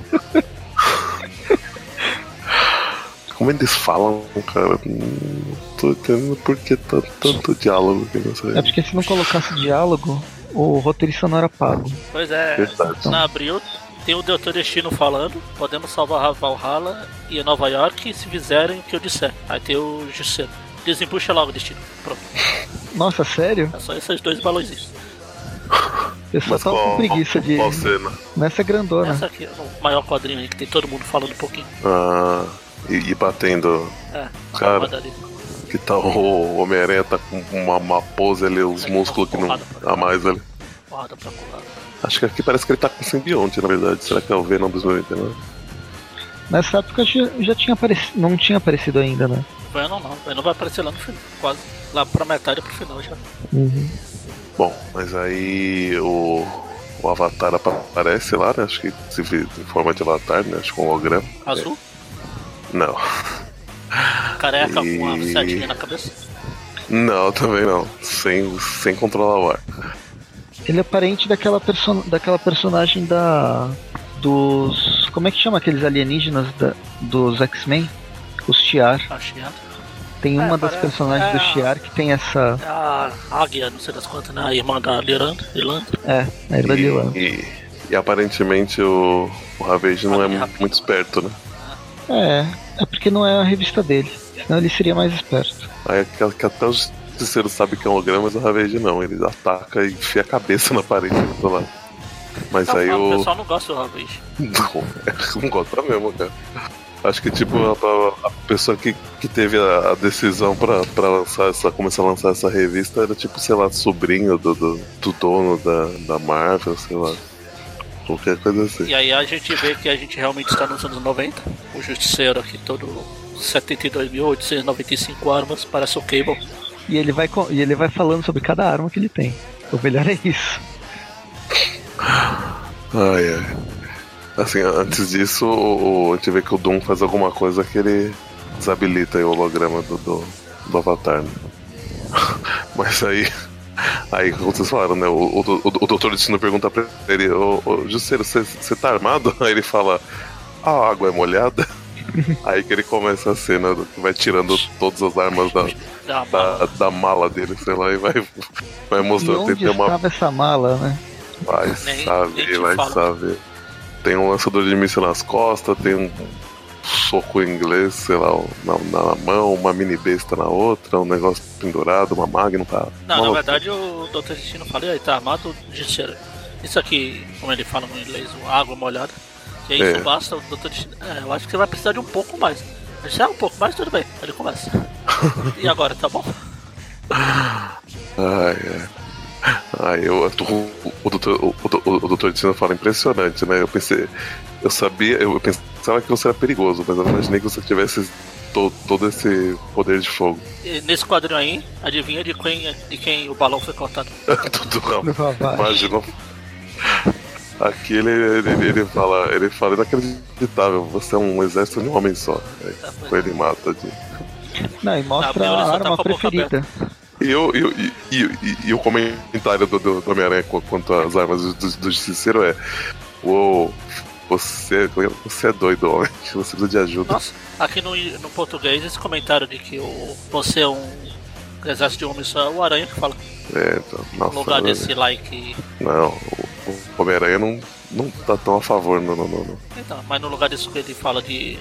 Como eles falam, cara? Não tô entendendo por que tanto, tanto diálogo que não sei. É porque se não colocasse diálogo, o roteirista não era pago. Pois é, Verdade. na Abril tem o Doutor Destino falando: podemos salvar a Valhalla e Nova York se fizerem o que eu disser. Aí tem o Justiceiro. Desembucha logo, Destino. Pronto. Nossa, sério? É só esses dois balõezinhos. Eu só Mas tava com preguiça de. qual cena? Nessa grandona. Essa aqui é o maior quadrinho aí que tem todo mundo falando um pouquinho. Ah, e, e batendo. É, Cara. Que tá o Homem-Aranha tá com uma, uma pose ali, os músculos que não. a mais ali. Porrada pra. Acho que aqui parece que ele tá com simbionte, na verdade. Será que é o Venom 2029? Nessa época já, já tinha aparecido. Não tinha aparecido ainda, né? Venom não, Venom vai aparecer lá no final, quase. Lá pra metade pro final já. Uhum. Bom, mas aí o, o Avatar apa- aparece lá, né? Acho que se vê em forma de Avatar, né? Acho que um holograma. Azul, Não. careca com E- uma setinha na cabeça. Não, também não. Sem, sem controlar o ar. Ele é parente daquela, perso daquela personagem da. Dos. Como é que chama aqueles alienígenas da, dos X-Men? Os Shiar. Achei. Tem É, uma das parece- personagens do é. Shiar que tem essa. É a águia, não sei das quantas, né? A irmã da Liranda. Irlanda. É, a Irda E, Lilan. e, e aparentemente o, o Ravage não é Rápido, rápido. muito esperto, né? É, é porque não é a revista dele. Senão ele seria mais esperto. Aí que, que até o Justiceiro sabe que é um holograma, mas o Ravage não. Ele ataca e enfia a cabeça na parede do lado. Mas Não, aí não, o. O pessoal não gosta do Ravage. *laughs* Não, não gosta mesmo, cara. Acho que tipo a, a- a pessoa que, que teve a, a decisão pra, pra lançar essa, começar a lançar essa revista era tipo, sei lá, sobrinho do, do, do dono da, da Marvel, sei lá. qualquer coisa assim. E aí a gente vê que a gente realmente está nos anos 90. O Justiceiro aqui todo 72.895 armas, parece o Cable. E ele, vai, e ele vai falando sobre cada arma que ele tem. O melhor é isso. Ai, ai. Assim, antes disso, o, o- a gente vê que o Doom faz alguma coisa que ele desabilita o holograma do, do, do Avatar, né? *laughs* Mas aí. Aí, como vocês falaram, né? O, o, o, o Doutor Destino pergunta pra ele: Ô, ô Jusceiro, você tá armado? *laughs* Aí ele fala: A água é molhada? *laughs* aí que ele começa a cena que vai tirando todas as armas da, Da da, mala. da mala dele, sei lá, e vai, vai E mostrando. Tem, onde tem uma essa mala, né? Vai saber, vai falo. saber. Tem um lançador de míssil nas costas, tem um soco inglês, sei lá, na, na mão, uma mini besta na outra, um negócio pendurado, uma Magnum, tá? Não, na Maluco. verdade o Dr. Destino fala, e aí, tá armado de cheiro. Isso aqui, como ele fala no inglês, água molhada. E aí É. isso basta, o Dr. Destino. É, eu acho que você vai precisar de um pouco mais. Disse, ah, um pouco mais, tudo bem. Ele começa. *laughs* e agora, tá bom? Ai, é. Ai, eu, o, o, doutor, o, o, o doutor Destino fala impressionante, né? Eu pensei, eu sabia, eu pensava que você era perigoso, mas eu imaginei que você tivesse to, todo esse poder de fogo. E nesse quadrinho aí, adivinha de quem, de quem o balão foi cortado? Tudo não. Imagina. Aqui ele, ele, ele fala, ele fala inacreditável, você é um exército de um homem só. Aí, depois ele mata de. Não, e mostra ele a só tá arma a boca preferida. E, eu, e, eu- e, o comentário do, do, do Homem-Aranha qu- quanto às armas do, do, do Justiceiro é: Uou, você, você é doido, homem, *laughs* você precisa de ajuda. Nossa, aqui no, no português esse comentário de que o, você é um exército de homem só é o Aranha que fala. É, então, No lugar desse like. Não, o, o Homem-Aranha não, não tá tão a favor, não, não, não. Então, mas no lugar disso que ele fala de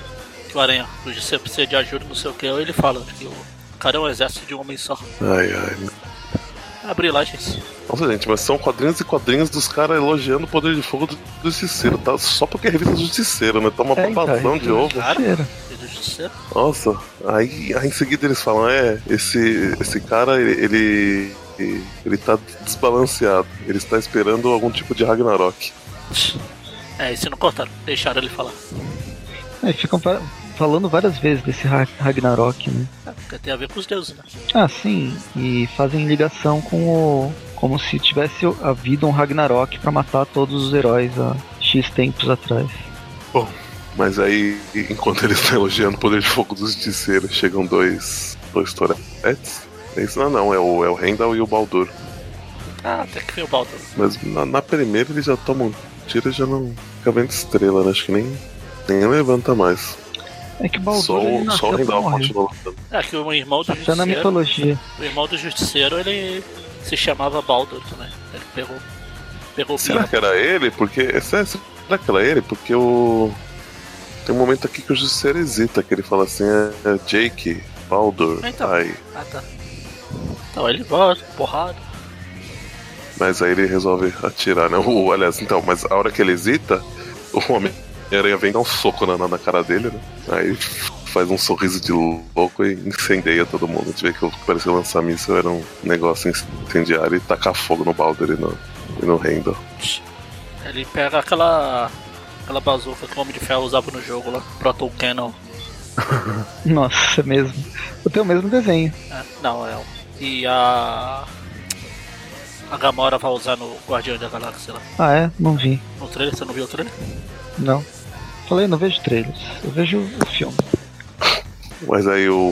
que o Aranha você precisa de ajuda, não sei o que, ele fala que o cara é um exército de um homem só. Ai, ai. Abrir lá, gente. Nossa, gente, mas são quadrinhos e quadrinhos dos caras elogiando o poder de fogo do, Justiceiro, tá? Só porque é revista do Justiceiro, né? Tá uma É, então, babazão de ovo. Justiceiro. E do Justiceiro. Nossa, aí, aí em seguida eles falam, é, esse, esse cara, ele, ele, ele tá desbalanceado. Ele está esperando algum tipo de Ragnarok. É, esse não cortaram, deixaram ele falar. É, ficam falando várias vezes desse Ra- Ragnarok, né? É, porque tem a ver com os deuses, né? Ah, sim, e fazem ligação com o. como se tivesse havido um Ragnarok pra matar todos os heróis há X tempos atrás. Mas aí, enquanto eles estão elogiando o poder de fogo dos justiceiros, chegam dois, dois toretes. Esse não, não, é o, é o Rendal e o Baldur. Ah, até que veio o Baldur. Mas na, na primeira eles já tomam tiro e já não fica vendo estrela, né? Acho que nem, nem levanta mais. É que o Baldur só, ele o- nasceu só o morrer. continua lutando. É que o irmão do Até na Justiceiro. mitologia. O irmão do Justiceiro, ele se chamava Baldur também. Ele pegou. Pegou o Será que era ele? Porque. Será será que era ele? Porque o. Tem um momento aqui que o Justiceiro hesita, que ele fala assim, é, é Jake, Baldur, Então. aí. Ah, tá. Então ele volta, porrada. Mas aí ele resolve atirar, né? O, aliás, então, mas a hora que ele hesita, o Homem-Aranha vem dar um soco na, na- cara dele, né? Aí faz um sorriso de louco e incendeia todo mundo. A gente vê que o que parecia lançar míssil era um negócio incendiário e tacar fogo no Baldur e no, e no Randall. Ele pega aquela. aquela bazuca que o Homem de Ferro usava no jogo lá, Proto Cannon. *laughs* Nossa, é mesmo. Eu tenho o mesmo desenho. É, não, é. E a. A Gamora vai usar no Guardião da Galáxia lá. Ah, é? Não vi. No trailer, você não viu o trailer? Não. Falei, não vejo trailers. Eu vejo o filme. Mas aí o,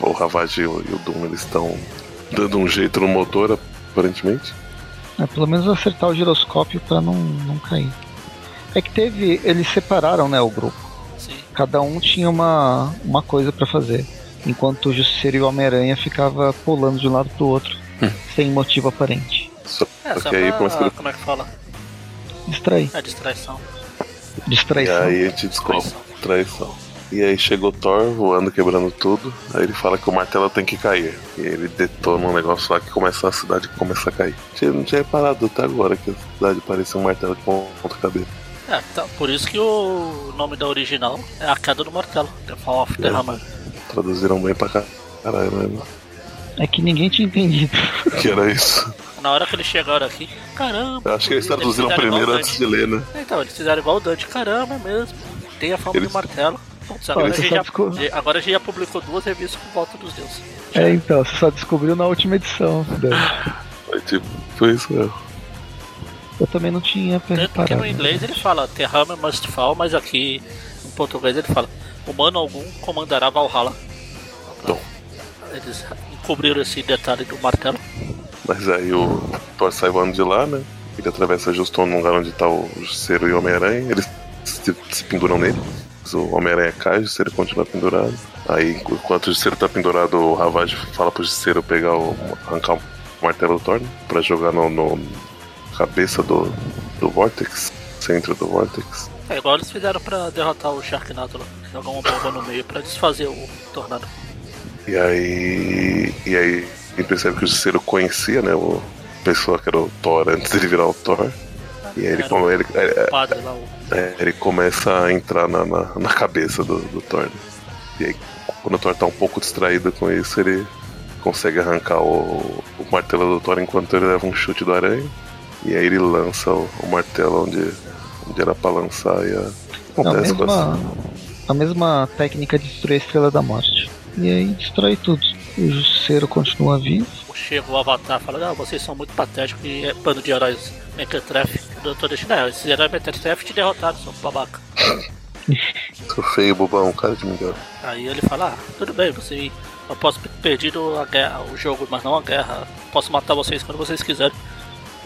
o Ravage e o, Doom eles estão dando um jeito no motor, aparentemente. É, pelo menos acertar o giroscópio pra não, não cair. É que teve. Eles separaram, né, o grupo. Sim. Cada um tinha uma, uma coisa pra fazer. Enquanto o Justiceiro e o Homem-Aranha ficava pulando de um lado pro outro. sem motivo aparente. Só É, só que aí pra, como é que fala? Distrair. É distraição. E aí a gente descobre traição. E aí chegou o Thor voando, quebrando tudo. Aí ele fala que o martelo tem que cair. E ele detona um negócio lá que começa a cidade começa a cair. Tinha- Não tinha reparado até agora que a cidade parecia um martelo de ponta cabeça. É, tá, por isso que o nome da original é a queda do martelo. The Fall of the É. Hammer. Traduziram bem pra cá. Caralho, né? É que ninguém tinha entendido. Que era isso. Na hora que eles chegaram aqui, caramba. Eu acho que eles traduziram igual primeiro antes de ler, né? Dante. Então, eles fizeram igual o Dante, caramba é mesmo. Tem a fama Eles- do martelo. Putz, agora, a Eles já, desco- agora a gente já publicou duas revistas com Volta dos Deuses. É, então, você só descobriu na última edição. Foi tipo, foi isso mesmo. Eu também não tinha Tanto que reparado. no inglês ele fala The Hammer must fall, mas aqui em português ele fala Humano algum comandará Valhalla. Bom. Eles encobriram esse detalhe do martelo. Mas aí o Thor sai voando de lá, né? Ele atravessa justo num lugar onde tá o Justiceiro e o Homem-Aranha. Eles se, se penduram nele. O Homem-Aranha cai, o Justiceiro continua pendurado. Aí, enquanto o Justiceiro tá pendurado, o Ravage fala pro Justiceiro pegar o. arrancar o martelo do Thor, né? Pra jogar no, no cabeça do, do Vortex, centro do Vortex. É igual eles fizeram pra derrotar o Sharknado lá. Jogar uma bomba no meio pra desfazer o tornado. E aí. E aí a gente percebe que o Justiceiro conhecia, né? O pessoa que era o Thor antes dele virar o Thor. E aí ele, come- ele, é, o é, ele começa a entrar na, na, na cabeça do, do Thor. né? E aí, quando o Thor tá um pouco distraído com isso, ele consegue arrancar o, o martelo do Thor enquanto ele leva um chute do aranha. E aí ele lança o, o martelo onde, onde era pra lançar e a, É a acontece com mesma, a mesma técnica de destruir a Estrela da Morte. E aí destrói tudo. O Justiceiro continua vivo. chega o Avatar e fala, ah, vocês são muito patéticos e é bando de heróis mequetrefe. O doutor deixa, não, esses heróis mequetrefe te derrotaram, são babaca. *laughs* Sou feio, bobão, cara de melhor. Aí ele fala, ah, tudo bem, você. Eu posso ter perdido a guerra, o jogo, mas não a guerra. Posso matar vocês quando vocês quiserem.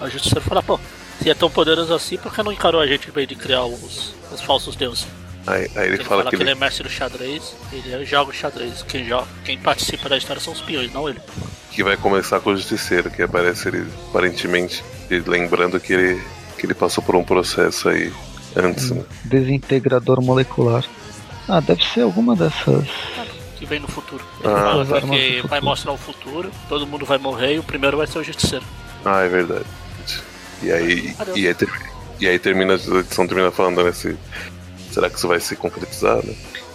Aí o justiceiro fala, pô, se é tão poderoso assim, por que não encarou a gente em vez de criar os, os falsos deuses? Aí, aí ele, Ele, fala, fala que que ele ele, é mestre do xadrez, ele joga o xadrez. Quem, joga, quem participa da história são os peões, não ele. que vai começar com o Justiceiro, que aparece ele aparentemente ele lembrando que ele, que ele passou por um processo aí antes, né? Desintegrador molecular. Ah, deve ser alguma dessas. Que vem no futuro. Ele Ah. fala As armas que do vai mostrar o futuro, todo mundo vai morrer e o primeiro vai ser o justiceiro. Ah, é verdade. E aí, Adeus. e aí, e aí termina a edição termina falando nesse. Será que isso vai se concretizar, né?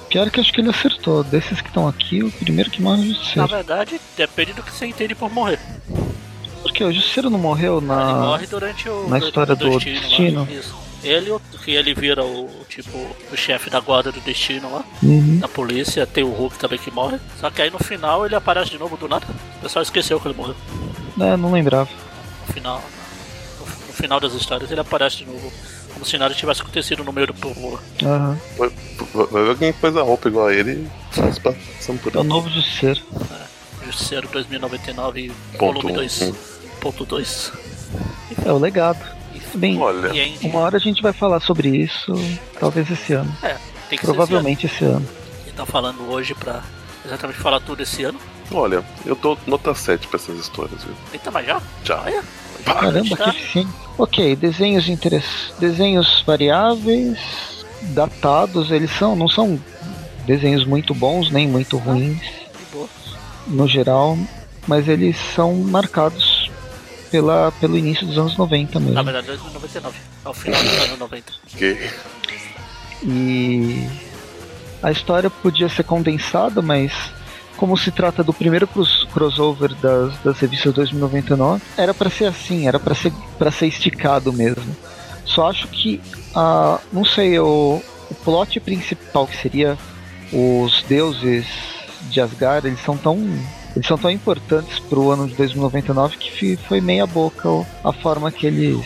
Pior que acho que ele acertou. Desses que estão aqui, o primeiro que morre é o Na Justiceiro. verdade, depende do que você entende por morrer. Porque o Justiceiro não morreu Ele na. morre durante o na história do lá. Destino. Isso. Ele, que ele vira o tipo o chefe da guarda do destino lá, Uhum. da polícia, tem o Hulk também que morre. Só que aí no final ele aparece de novo do nada. O pessoal esqueceu que ele morreu. É, não lembrava. No final, no, no final das histórias ele aparece de novo. Como se nada tivesse acontecido no meio do povo. Aham. Vai, ver alguém que faz a roupa igual a ele e passando por É o novo Justiceiro. Justiceiro 2099, Ponto volume um. 2. Ponto 2. É o legado. Bem, Olha, E uma hora a gente vai falar sobre isso, talvez esse ano. é, tem que Provavelmente esse ano. esse ano. Tá falando hoje pra exatamente falar tudo esse ano. olha, eu dou nota 7 pra essas histórias, viu? Eita, mas já? Já. Olha. Caramba, tá. que eficiente. Ok, desenhos interessantes. Desenhos variáveis, datados, eles são, não são desenhos muito bons, nem muito ruins, De boa. no geral, mas eles são marcados pela, pelo início dos anos 90 Na mesmo. verdade, 2099. Ao final dos anos 90. Ok. E a história podia ser condensada, mas como se trata do primeiro cross- crossover das, das revistas 2099, era pra ser assim, era pra ser para ser esticado mesmo. Só acho que a, não sei, o, o plot principal que seria os deuses de Asgard, eles são tão eles são tão importantes pro ano de 2099 que fi- foi meia boca a forma que eles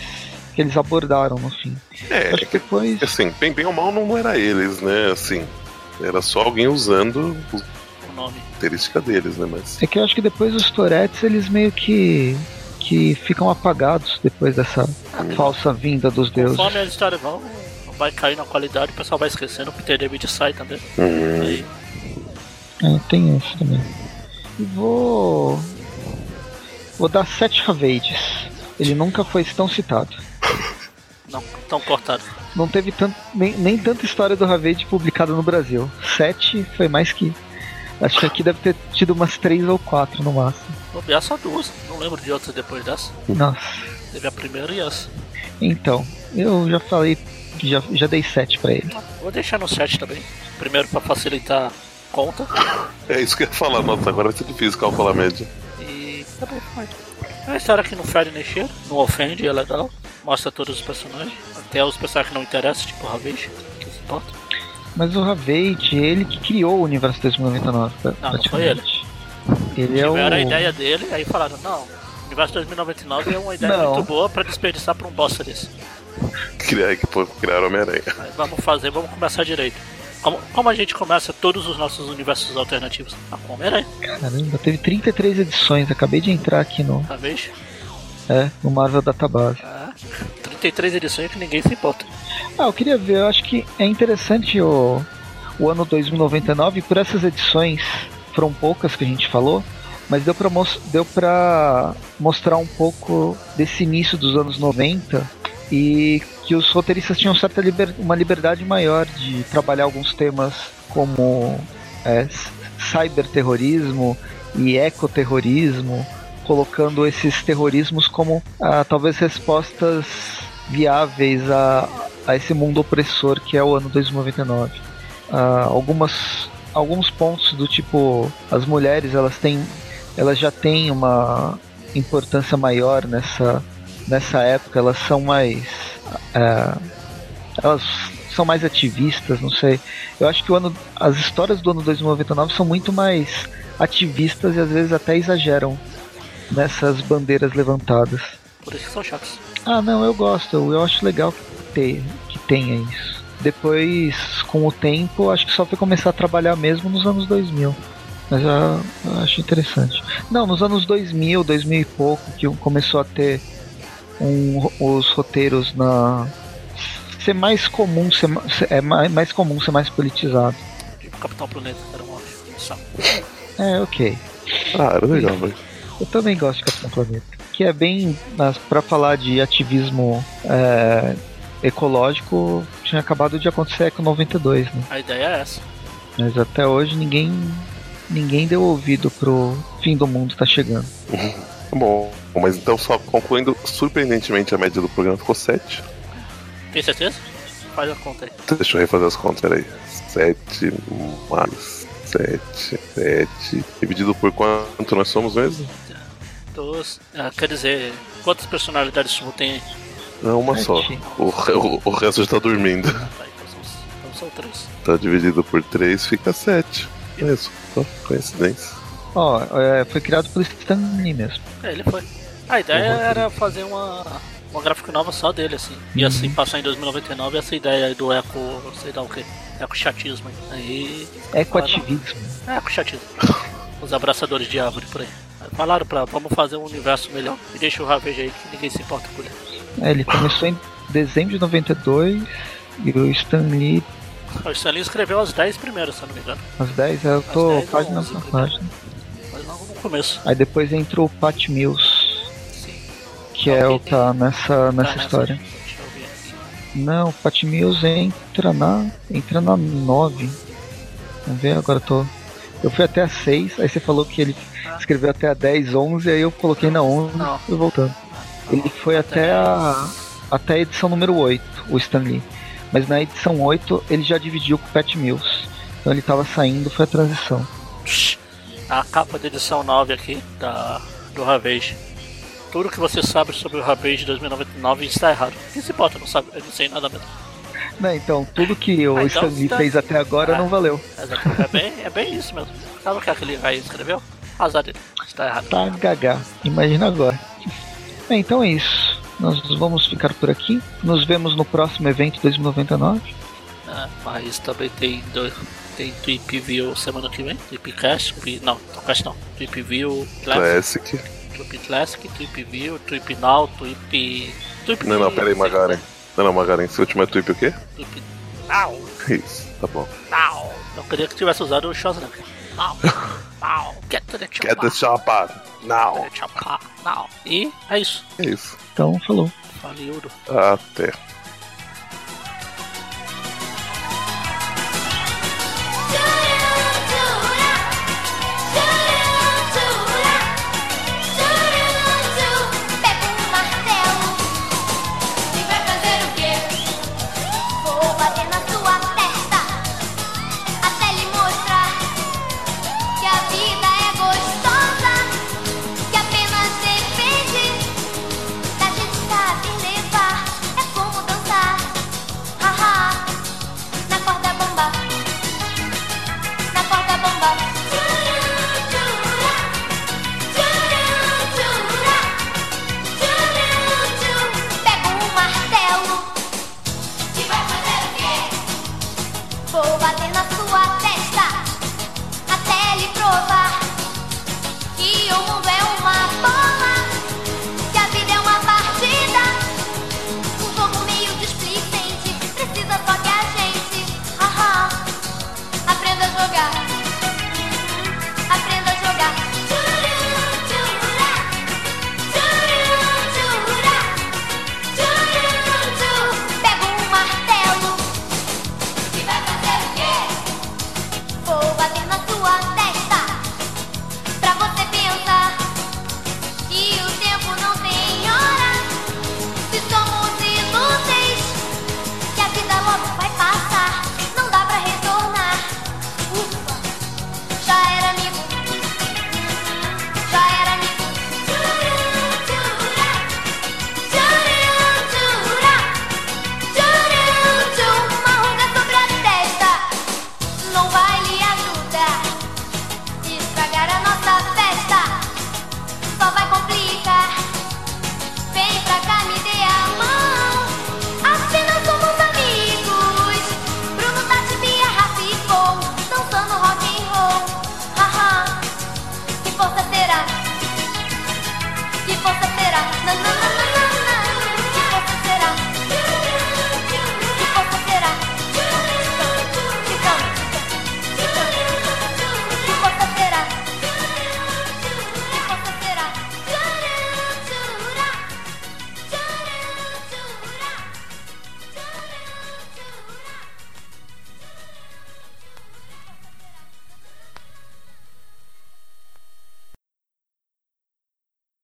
que eles abordaram no fim. É, Acho que depois assim, bem, bem ou mal não era eles, né? Assim, era só alguém usando O nome. Característica deles, né? Mas. É que eu acho que depois os Torettes eles meio que que ficam apagados depois dessa falsa vinda dos deuses. Conforme as histórias vão, vai cair na qualidade, o pessoal vai esquecendo, o Peter David sai também. Hum, Aí, É, tem isso também. E vou vou dar sete Ravades. Ele nunca foi tão citado. *laughs* não, tão cortado. Não teve tanto, nem, nem tanta história do Ravade publicada no Brasil. Sete foi mais que. Acho que aqui deve ter tido umas três ou quatro no máximo. Bobear só duas, não lembro de outras depois dessa. Nossa. Teve a primeira e essa. Então, eu já falei que já, já dei sete pra ele. Vou deixar no 7 também. Primeiro pra facilitar a conta. É isso que eu ia falar, nossa, agora vai ser difícil calcular a média. E. Tá bom, vai. É uma história que não fere nem cheiro, não ofende, é legal. Mostra todos os personagens. Até os personagens que não interessam, tipo o Ravage, que se importa. Mas o Ravage, ele que criou o universo 2099, Não, não foi ele. Ele é o. Tiveram a ideia dele, aí falaram, não, o universo 2099 é uma ideia Não. muito boa pra desperdiçar pra um bosta desse. Criar que pô, criaram Homem-Aranha. Vamos fazer, vamos começar direito. Como, como a gente começa todos os nossos universos alternativos? Ah, com Homem-Aranha, Caramba, teve 33 edições. Acabei de entrar aqui no, talvez. é, no Marvel Database. Ah, 33 edições que ninguém se importa. Ah, eu queria ver, eu acho que é interessante o, o ano 2099 por essas edições, foram poucas que a gente falou, mas deu mos- deu pra mostrar um pouco desse início dos anos 90 e que os roteiristas tinham certa liber, uma liberdade maior de trabalhar alguns temas como é, cyberterrorismo e ecoterrorismo, colocando esses terrorismos como ah, talvez respostas viáveis a, a esse mundo opressor que é o ano 2099. Ah, algumas alguns pontos do tipo as mulheres elas têm elas já têm uma importância maior nessa nessa época elas são mais ah, elas são mais ativistas não sei eu acho que o ano as histórias do ano 2099 são muito mais ativistas e às vezes até exageram nessas bandeiras levantadas Por isso que são chatos. ah, não, eu gosto. Eu, acho legal que, ter, que tenha isso. Depois, com o tempo, acho que só foi começar a trabalhar mesmo nos anos 2000. Mas eu, eu acho interessante. Não, nos anos 2000, 2000 e pouco, que começou a ter um- os roteiros na. ser mais comum, ser, é mais, mais comum ser mais politizado. Tipo Capitão Planeta, era um ótimo. Só. É, ok. Ah, era legal, velho. Eu também gosto de Capitão Planeta. Que é bem. mas Pra falar de ativismo é, ecológico, tinha acabado de acontecer com 92, né? A ideia é essa. Mas até hoje ninguém. Ninguém deu ouvido pro fim do mundo tá chegando. *laughs* Bom, mas então só concluindo, surpreendentemente a média do programa ficou 7. Tem certeza? Faz a conta aí. Deixa eu refazer as contas, peraí. 7 mais 7, 7. Dividido por quanto nós somos mesmo? Ah, quer dizer, quantas personalidades tu tem aí? Não, uma só. Sete. O, o, o resto já tá dormindo. Tá, então são, então são três. Tá dividido por 3, fica 7. É isso, só coincidência. Ó, é, foi criado pelo Stan Lee mesmo. É, ele foi. A ideia Uhum. era fazer uma, uma gráfica nova só dele, assim. E assim passar em 2099 essa ideia aí do eco, sei lá o que, eco chatismo. Aí. Ecoativismo. É, eco chatismo. *laughs* Os abraçadores de árvore por aí. Falaram pra vamos fazer um universo melhor e deixa o Ravage aí que ninguém se importa por ele. É, ele começou em dezembro de 92 e o Stan Lee O Stanley escreveu as 10 primeiras, se eu não me engano. às 10, eu Às tô 10 ou página 11 por primeiro. página. Mas logo no começo. Aí depois entrou o Pat Mills, Sim. que é o que tá nessa, Tá nessa história. Deixa eu ver aqui. Não, o Pat Mills entra na. entra na 9. Vamos ver, agora eu tô. Eu fui até a 6, aí você falou que ele escreveu até a 10, 11, aí eu coloquei na 11 Não. e voltando. Ele foi até a. até a edição número 8, o Stan Lee. Mas na edição 8 ele já dividiu com o Pat Mills. Então ele tava saindo, foi a transição. A capa da edição 9 aqui, da, do Ravage. Tudo que você sabe sobre o Ravage 2099 está errado. Quem se importa? Não, sabe, eu não sei nada mesmo. Não, então, tudo que o Ah, então Stan Lee tá- fez até agora Ah. não valeu. Exato. É bem, é bem isso mesmo. Sabe o que aquele aí escreveu? Azar dele. Está errado. Tá gaga. Imagina agora. Bem, então é isso. Nós vamos ficar por aqui. Nos vemos no próximo evento 2099. É, mas também tem, dois, tem Tweep View semana que vem. Tweep. Tweep- Não, Cast não. Tweep View Classic. Classic. Tweep Classic, Tweep View, Tweep Now, Tweep. Tweep Não, não, peraí, Magaren. Não, não, Magaren, esse último é tweet o quê? Tweep Now. Isso, tá bom. Now. Eu queria que tivesse usado o Schwarzenegger. Now. Now. Get to the chopper. Get the chopper, now. Get to the chopper. Now. E é isso. É isso. Então, falou. Valeu. Até.